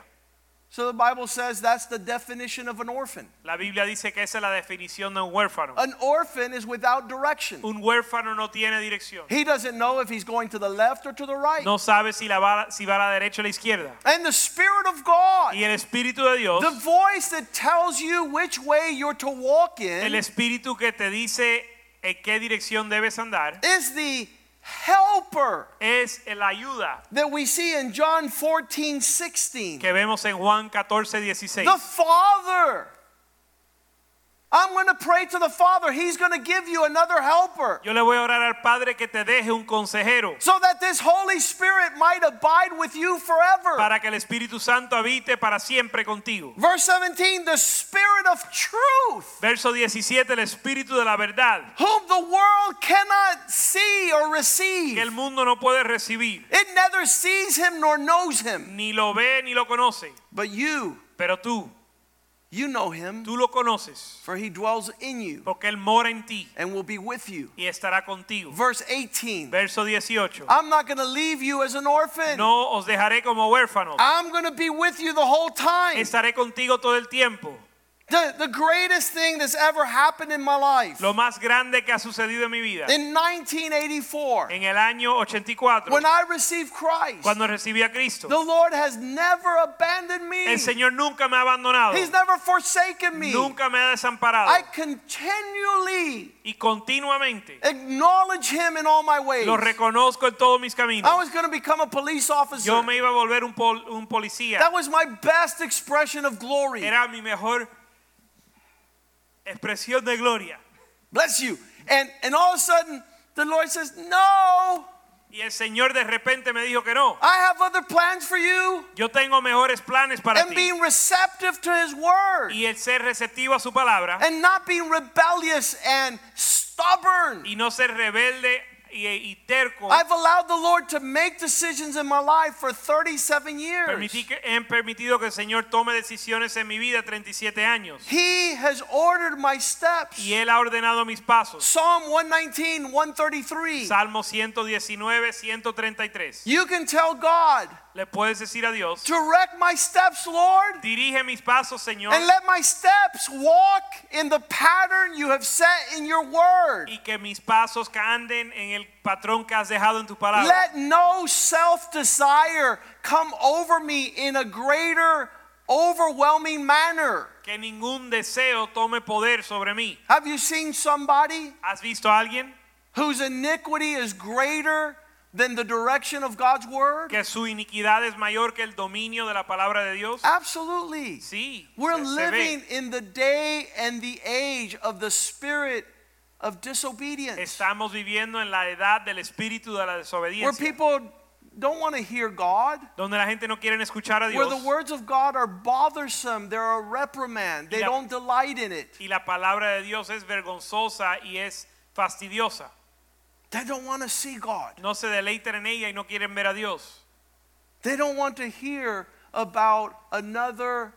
So the Bible says that's the definition of an orphan. La Biblia dice que esa es la definición de un huérfano. An orphan is without direction. Un huérfano no tiene dirección. He doesn't know if he's going to the left or to the right. No sabe si, la va, si va a la derecha o a la izquierda. And the Spirit of God, Y el Espíritu de Dios, the voice that tells you which way you're to walk in. el Espíritu que te dice en qué dirección debes andar is the helper es la ayuda that we see in John 14, 16. que vemos en Juan 14, 16. The Father. I'm going to pray to the Father. He's going to give you another helper Yo le voy a orar al Padre que te deje un consejero so that this Holy Spirit might abide with you forever. para que el Espíritu Santo habite para siempre contigo. Verse 17, the Spirit of truth, Verso 17, el Espíritu de la verdad whom the world cannot see or receive. que el mundo no puede recibir, It neither sees him nor knows him. ni lo ve ni lo conoce, But you, pero tú, you know him, tú lo conoces, for he dwells in you porque Él mora en ti and will be with you. y estará contigo. Verse 18, Verso 18, I'm not going to leave you as an orphan. no os dejaré como huérfanos, I'm going to be with you the whole time. estaré contigo todo el tiempo. The, the greatest thing that's ever happened in my life. Lo más grande que ha sucedido en mi vida, In 1984, en el año 84, when I received Christ, cuando recibí a Cristo, the Lord has never abandoned me. el Señor nunca me ha abandonado, He's never forsaken me. nunca me ha desamparado I continually y continuamente acknowledge Him in all my ways. lo reconozco en todos mis caminos. I was going to become a police officer. Yo me iba a volver un, pol- un policía. That was my best expression of glory. Era mi mejor expresión de gloria. Bless you. And and all of a sudden, the Lord says, "No, Y el Señor de repente me dijo que no. I have other plans for you." Yo tengo mejores planes para And ti. being receptive to His word, Y el ser receptivo a su palabra and not being rebellious and stubborn. y no ser rebelde y, y terco. I've allowed the Lord to make decisions in my life for 37 years. Permití que, he permitido que el Señor tome decisiones en mi vida 37 años. He has ordered my steps. Y Él ha ordenado mis pasos. Psalm 119, 133. Salmo 119, 133. You can tell God, Le puedes decir a Dios, direct my steps, Lord, dirige mis pasos, Señor, and let my steps walk in the pattern you have set in your word. y que mis pasos anden en el patrón que has dejado en tu palabra. Let no self desire come over me in a greater, overwhelming manner. Que ningún deseo tome poder sobre mí. Have you seen somebody ¿Has visto a alguien whose iniquity is greater than the direction of God's word? que su iniquidad es mayor que el dominio de la palabra de Dios? Absolutely. Sí, We're se- se living in the day and the age of the spirit of disobedience. Estamos viviendo en la edad del espíritu de la Where people don't want to hear God. donde la gente no quiere escuchar a Where the words of God are bothersome, they're a reprimand. They la- don't delight in it. y la palabra de Dios es vergonzosa y es fastidiosa. They don't want to see God. No se deleitan en ella y no quieren ver a Dios. They don't want to hear about another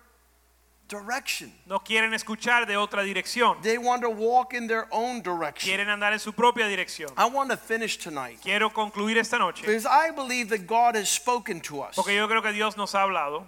direction. No quieren escuchar de otra dirección. They want to walk in their own direction. Quieren andar en su propia dirección. I want to finish tonight Quiero concluir esta noche because I believe that God has spoken to us. porque yo creo que Dios nos ha hablado.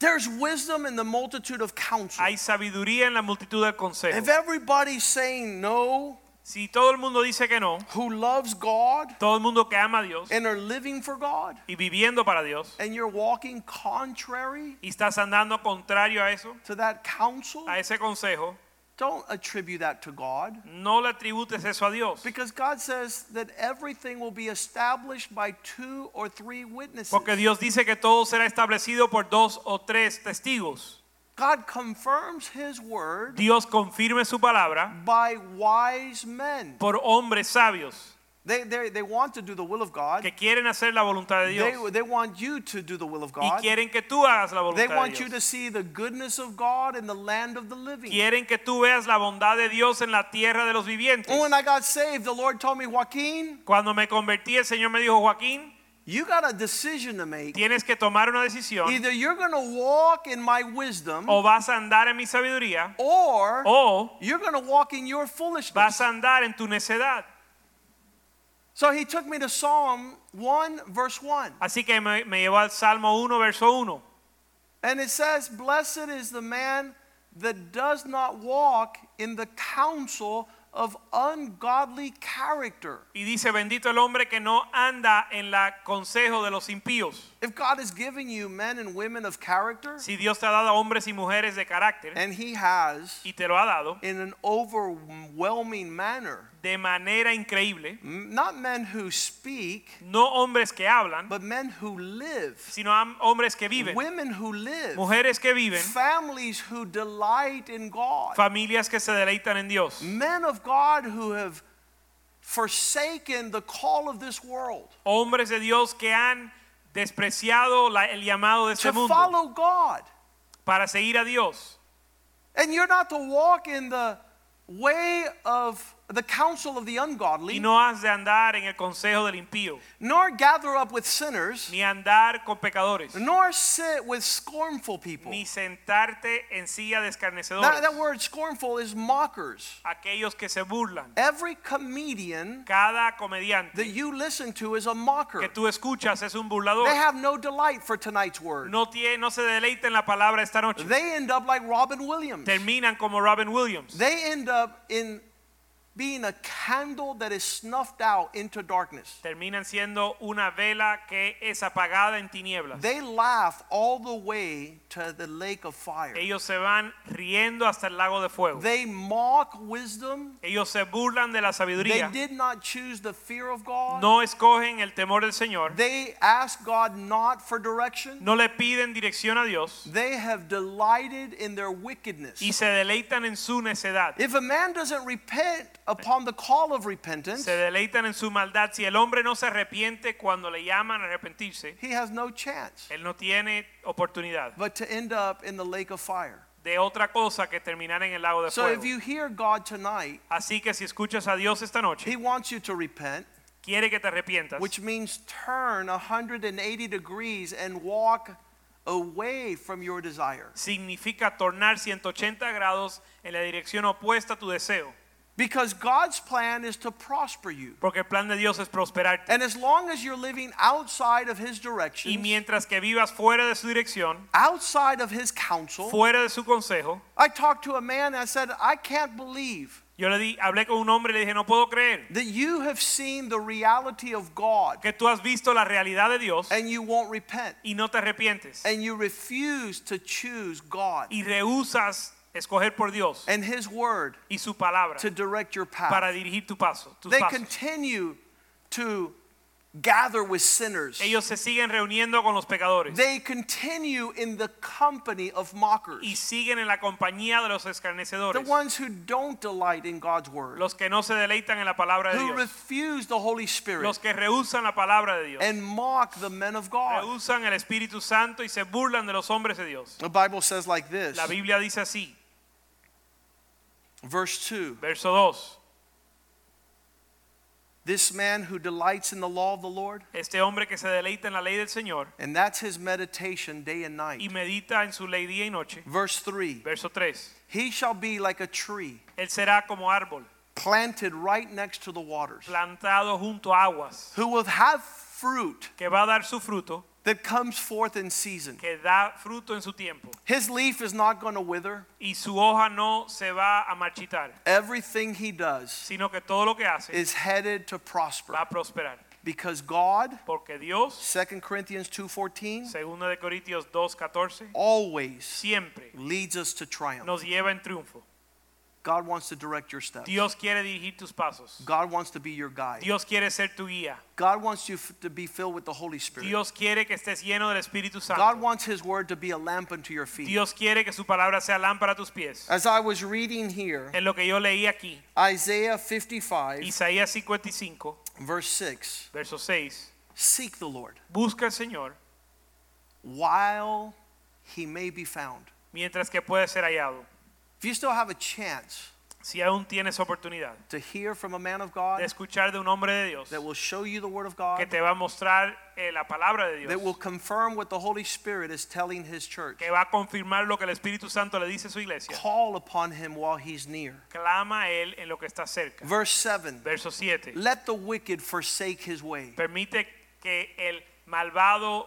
There's wisdom in the multitude of counsel. Hay sabiduría en la multitud del consejo. If everybody's saying no, Si todo el mundo dice que no, who loves God todo el mundo que ama a Dios and are living for God, y viviendo para Dios and you're walking contrary y estás andando contrario a eso, to that counsel, a ese consejo, don't attribute that to God. no le atributes eso a Dios. Because God says that everything will be established by two or three witnesses. Porque Dios dice que todo será establecido por dos o tres testigos. God confirms His word Dios confirme su palabra by wise men. por hombres sabios They, they, they want to do the will of God. que quieren hacer la voluntad de They, Dios they want you to do the will of God. y quieren que tú hagas la They voluntad de want you to see the goodness of God in the land of the living. Quieren que tú veas la bondad de Dios en la tierra de los vivientes. When I got saved, the Lord told me, Joaquin, Cuando me convertí, el Señor me dijo, Joaquín, you got a decision to make. tienes que tomar una decisión. Either you're going to walk in my wisdom, O vas a andar en mi sabiduría, or o you're going to walk in your foolishness. vas a andar en tu necedad. So he took me to Psalm 1, verse 1. Así que me, me llevó al Salmo 1, verso 1. And it says, Blessed is the man that does not walk in the counsel of ungodly character. Y dice, bendito el hombre que no anda en la consejo de los impíos. If God is giving you men and women of character, Si Dios te ha dado hombres y mujeres de carácter and He has y te lo ha dado in an overwhelming manner, de manera increíble, not men who speak, no hombres que hablan, but men who live, sino hombres que viven, women who live, mujeres que viven, families who delight in God, familias que se deleitan en Dios, men of God who have forsaken the call of this world hombres de Dios que han despreciado la- el llamado de este to mundo follow God. para seguir a Dios. And you're not to walk in the way of the counsel of the Y ungodly, no has de andar en el consejo del impío, nor gather up with sinners, ni andar con pecadores, nor sit with scornful people. ni sentarte en silla de That, escarnecedores, that word scornful is mockers. aquellos que se burlan. Every comedian Cada that you listen to is a mocker. que tú escuchas es un burlador. They have no delight for tonight's word. No, tiene, no se deleita en la palabra esta noche. They end up like Robin Williams. Terminan como Robin Williams. They end up in being a candle that is snuffed out into darkness. Terminan siendo una vela que es apagada en tinieblas. They laugh all the way to the lake of fire. Ellos se van riendo hasta el lago de fuego. They mock wisdom. Ellos se burlan de la sabiduría. They did not choose the fear of God. No escogen el temor del Señor. They ask God not for direction. No le piden dirección a Dios. They have delighted in their wickedness. Y se deleitan en su necedad. If a man doesn't repent upon the call of repentance, Se deleitan en su maldad. Si el hombre no se arrepiente cuando le llaman a arrepentirse, he has no chance él no tiene oportunidad but to end up in the lake of fire. de otra cosa que terminar en el lago de So fuego. if you hear God tonight, Así que si escuchas a Dios esta noche, he wants you to repent, quiere que te arrepientas, which means turn 180 degrees and walk away from your desire. significa tornar 180 grados en la dirección opuesta a tu deseo. Because God's plan is to prosper you. Porque el plan de Dios es prosperarte. And as long as you're living outside of his direction, Y mientras que vivas fuera de su dirección, outside of his counsel, fuera de su consejo, I talked to a man and I said, I can't believe yo le di, hablé con un hombre y le dije, no puedo creer that you have seen the reality of God que tú has visto la realidad de Dios and you won't repent y no te arrepientes and you refuse to choose God y rehusas escoger por Dios and his word y su palabra to direct your path. para dirigir tu paso, tus They pasos. continue to gather with sinners. Ellos se siguen reuniendo con los pecadores They continue in the company of mockers. y siguen en la compañía de los escarnecedores. The ones who don't delight in God's word. los que no se deleitan en la palabra de Dios. Who refuse the Holy Spirit los que rehusan la palabra de Dios, and mock the men of God. rehusan el Espíritu Santo y se burlan de los hombres de Dios. The Bible says like this, La Biblia dice así, verse 2 verso 2. This man who delights in the law of the Lord, Este hombre que se deleita en la ley del Señor and that's his meditation day and night. y medita en su ley día y noche. Verse 3 Verso 3. He shall be like a tree Él será como árbol planted right next to the waters, plantado junto a aguas, who will have fruit que va a dar su fruto, that comes forth in season. que da fruto en su tiempo, His leaf is not going to wither. y su hoja no se va a marchitar, Everything he does sino que todo lo que hace is headed to prosper va a prosperar. because God, Porque Dios, 2 Corinthians 2:14, segunda de Corintios 2:14, always siempre leads us to triumph. nos lleva en triunfo. God wants to direct your steps. Dios quiere dirigir tus pasos. God wants to be your guide. Dios quiere ser tu guía. God wants you to be filled with the Holy Spirit. Dios quiere que estés lleno del Espíritu Santo. God wants his word to be a lamp unto your feet. Dios quiere que su palabra sea lámpara a tus pies. As I was reading here, En lo que yo leí aquí, Isaiah 55 Isaías 55, verse 6, verso 6, seek the Lord busca al Señor while he may be found. mientras que puede ser hallado. If you still have a chance Si aún tienes oportunidad to hear from a man of de God escuchar de un hombre de Dios that will show you the word of God que te va a mostrar eh, la palabra de Dios that will confirm what the Holy Spirit is telling his church, que va a confirmar lo que el Espíritu Santo le dice a su iglesia, call upon him while he's near. clama a Él en lo que está cerca. Verse 7 Verso 7. Let the wicked forsake his way. Permite que el malvado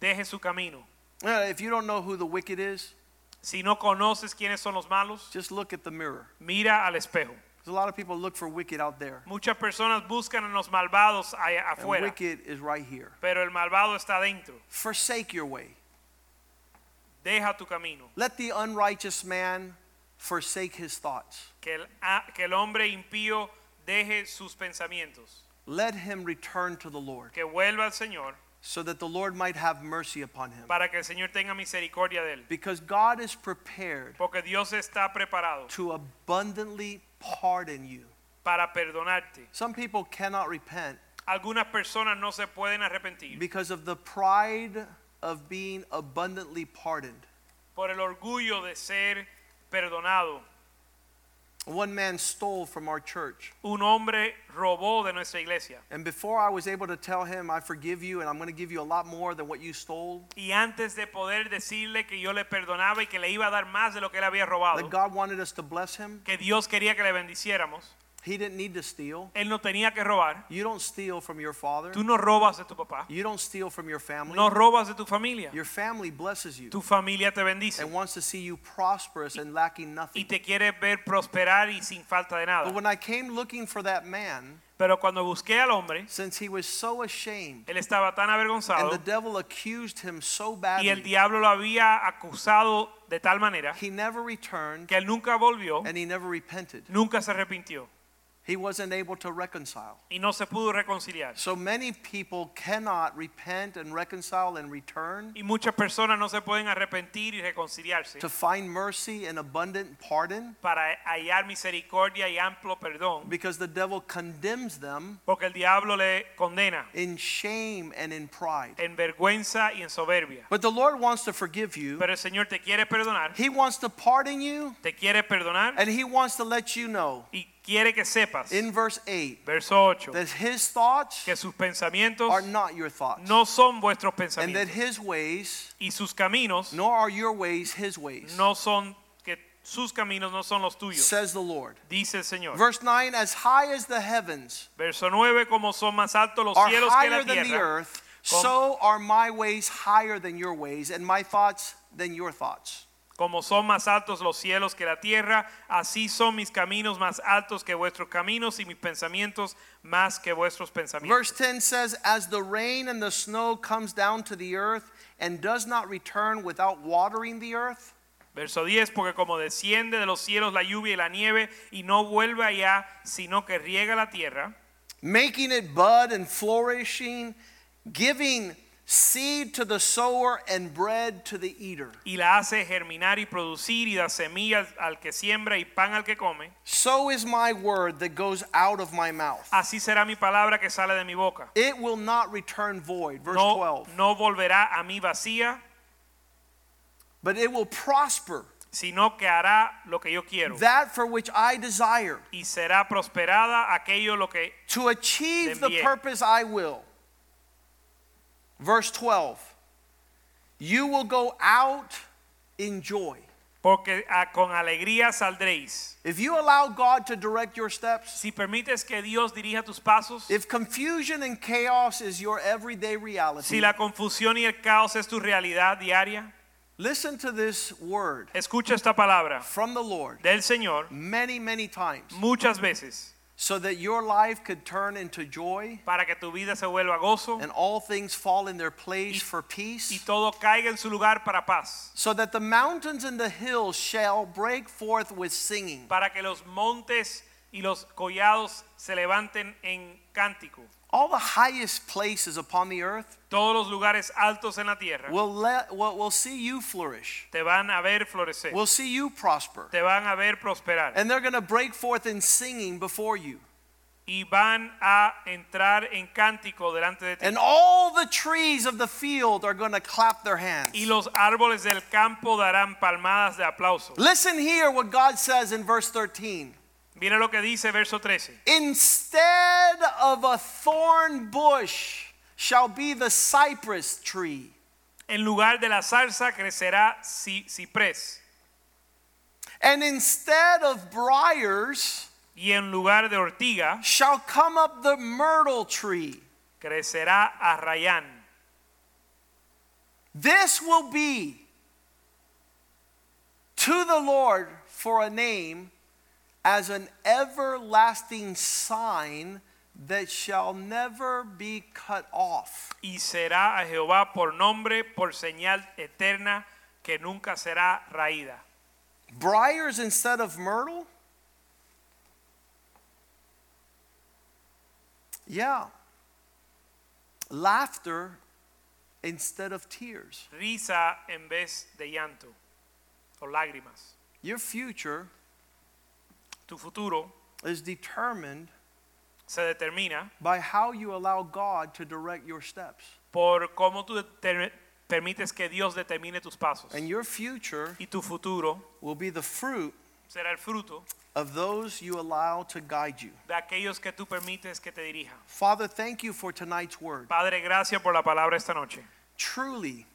deje su camino. Uh, If you don't know who the wicked is, Si no conoces quiénes son los malos, just look at the mirror. mira al espejo. There's a lot of people look for wicked out there. Muchas personas buscan a los malvados allá And afuera, wicked is right here. pero el malvado está dentro. Forsake your way. Deja tu camino. Let the unrighteous man forsake his thoughts. Que el, ah, que el hombre impío deje sus pensamientos. Let him return to the Lord, Que vuelva al Señor so that the Lord might have mercy upon him. para que el Señor tenga misericordia de él. Because God is prepared Porque Dios está preparado to abundantly pardon you. para perdonarte. Some people cannot repent Algunas personas no se pueden arrepentir because of the pride of being abundantly pardoned. por el orgullo de ser perdonado. One man stole from our church. Un hombre robó de nuestra iglesia. And before I was able to tell him, I forgive you and I'm going to give you a lot more than what you stole, Y antes de poder decirle que yo le perdonaba y que le iba a dar más de lo que él había robado, that God wanted us to bless him, que Dios quería que le bendiciéramos, he didn't need to steal. él no tenía que robar. You don't steal from your father. Tú no robas de tu papá, You don't steal from your family. no robas de tu familia. Your family blesses you Tu familia te bendice and wants to see you prosperous and lacking y nothing. te quiere ver prosperar y sin falta de But when I came looking for that man, Pero cuando busqué al hombre, since he was so ashamed él estaba tan and the devil accused him so y el badly, diablo lo había acusado de tal manera he never returned que él nunca volvió, and he never repented. nunca se arrepintió He wasn't able to reconcile. y no se pudo reconciliar. So many people cannot repent and reconcile and return Y muchas personas no se pueden arrepentir y reconciliarse to find mercy and abundant pardon para hallar misericordia y amplio perdón, because the devil condemns them porque el diablo le condena in shame and in pride. en vergüenza y en soberbia. But the Lord wants to forgive you. Pero el Señor te quiere perdonar, He wants to pardon you te quiere perdonar and he wants to let you know y quiere que sepas, in verse 8 verso 8, that his thoughts que sus pensamientos are not your thoughts no son vuestros pensamientos and that his ways y sus caminos nor are your ways his ways no son que sus caminos no son los tuyos, says the Lord. dice el Señor. Verse 9 as high as the heavens Verso 9, como son más altos los cielos que higher la than the tierra, earth so are my ways higher than your ways and my thoughts than your thoughts. Como son más altos los cielos que la tierra, así son mis caminos más altos que vuestros caminos y mis pensamientos más que vuestros pensamientos. Verse 10 says, As the rain and the snow comes down to the earth and does not return without watering the earth, Verso 10, porque como desciende de los cielos la lluvia y la nieve y no vuelve allá, sino que riega la tierra, making it bud and flourishing, giving seed to the sower and bread to the eater. y la hace germinar y producir y da semilla al, al que siembra y pan al que come, So is my word that goes out of my mouth. así será mi palabra que sale de mi boca. It will not return void. Verse No, 12. no volverá a mí vacía, But it will prosper sino que hará lo que yo quiero. that for which I desire. y será prosperada aquello lo que To achieve the envié. purpose I will. Verse 12. You will go out in joy. porque a- con alegría saldréis. If you allow God to direct your steps, Si permites que Dios dirija tus pasos, if confusion and chaos is your everyday reality, si la confusión y el caos es tu realidad diaria, listen to this word escucha esta palabra from the Lord del Señor many, many times muchas veces so that your life could turn into joy para que tu vida se vuelva gozo and all things fall in their place Y- for y peace. todo caiga en su lugar para paz, So that the mountains and the hills shall break forth with singing. para que los montes y los collados se levanten en cántico. All the highest places upon the earth Todos los lugares altos en la tierra will let will, will see you flourish. te van a ver florecer, Will see you prosper. te van a ver prosperar. And they're going to break forth in singing before you. y van a entrar en cántico delante de ti. And all the trees of the field are going to clap their hands. Y los árboles del campo darán palmadas de aplauso. Listen here what God says in verse 13. Mira lo que dice verso 13. Instead of a thorn bush shall be the cypress tree, En lugar de la zarza crecerá ci- ciprés. and instead of briars Y en lugar de ortiga shall come up the myrtle tree. crecerá arrayán. This will be to the Lord for a name as an everlasting sign that shall never be cut off. y será a Jehová por nombre, por señal eterna que nunca será raída. Briars instead of myrtle? Yeah. Laughter instead of tears. Risa en vez de llanto o lágrimas. Your future Tu futuro is determined se determina by how you allow God to direct your steps. por cómo tú permites que Dios determine tus pasos. And your future Y tu futuro will be the fruit será el fruto of those you allow to guide you. de aquellos que tú permites que te dirijan. Father, thank you for tonight's word. Padre, gracias por la palabra esta noche. Truly,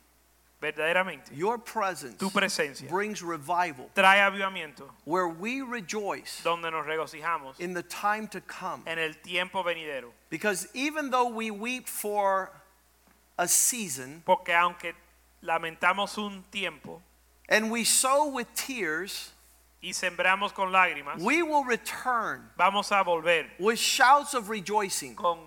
Verdaderamente, your presence tu presencia brings revival trae avivamiento where we rejoice donde nos regocijamos in the time to come. en el tiempo venidero. Because even though we weep for a season Porque aunque lamentamos un tiempo and we sow with tears, y sembramos con lágrimas, we will return vamos a volver with shouts of rejoicing. con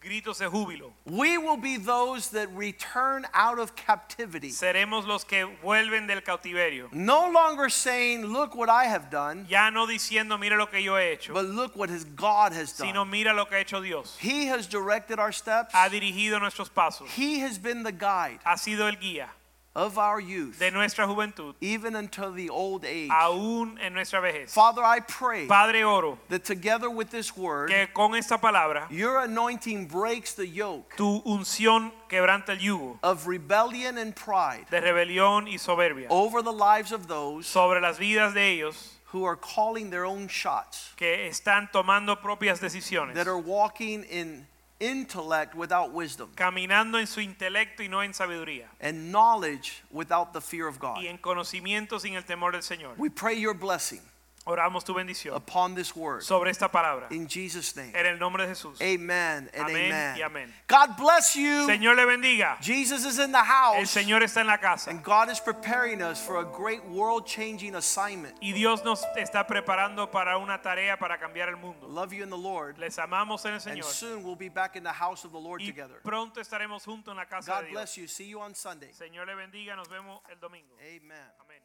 gritos de júbilo. We will be those that return out of captivity. Seremos los que vuelven del cautiverio. No longer saying, Look what I have done, Ya no diciendo, mira lo que yo he hecho, but look what his God has done. sino mira lo que ha hecho Dios. He has directed our steps, Ha dirigido nuestros pasos. He has been the guide Ha sido el guía of our youth, de nuestra juventud, even until the old age. aún en nuestra vejez. Father, I pray Padre, oro that together with this word, que con esta palabra your anointing breaks the yoke tu unción quebranta el yugo of rebellion and pride de rebelión y soberbia over the lives of those sobre las vidas de ellos who are calling their own shots, que están tomando propias decisiones, that are walking in intellect without wisdom, caminando en su intelecto y no en sabiduría, and knowledge without the fear of God. y en conocimiento sin el temor del Señor. We pray your blessing Oramos tu bendición upon this word. sobre esta palabra. In Jesus' name. En el nombre de Jesús. Amen and Amén amen. y amén. God bless you. Señor le bendiga. Jesus is in the El house. Señor está en la casa. And God is preparing us for a great world changing assignment. Y Dios nos está preparando para una tarea para cambiar el mundo. Love you in the Lord. Les amamos en el And Señor. soon we'll be back in the house of the Lord Y together. pronto estaremos juntos en la casa God de Dios. bless you. See you on Sunday. Señor le bendiga. Nos vemos el domingo. Amen. Amén.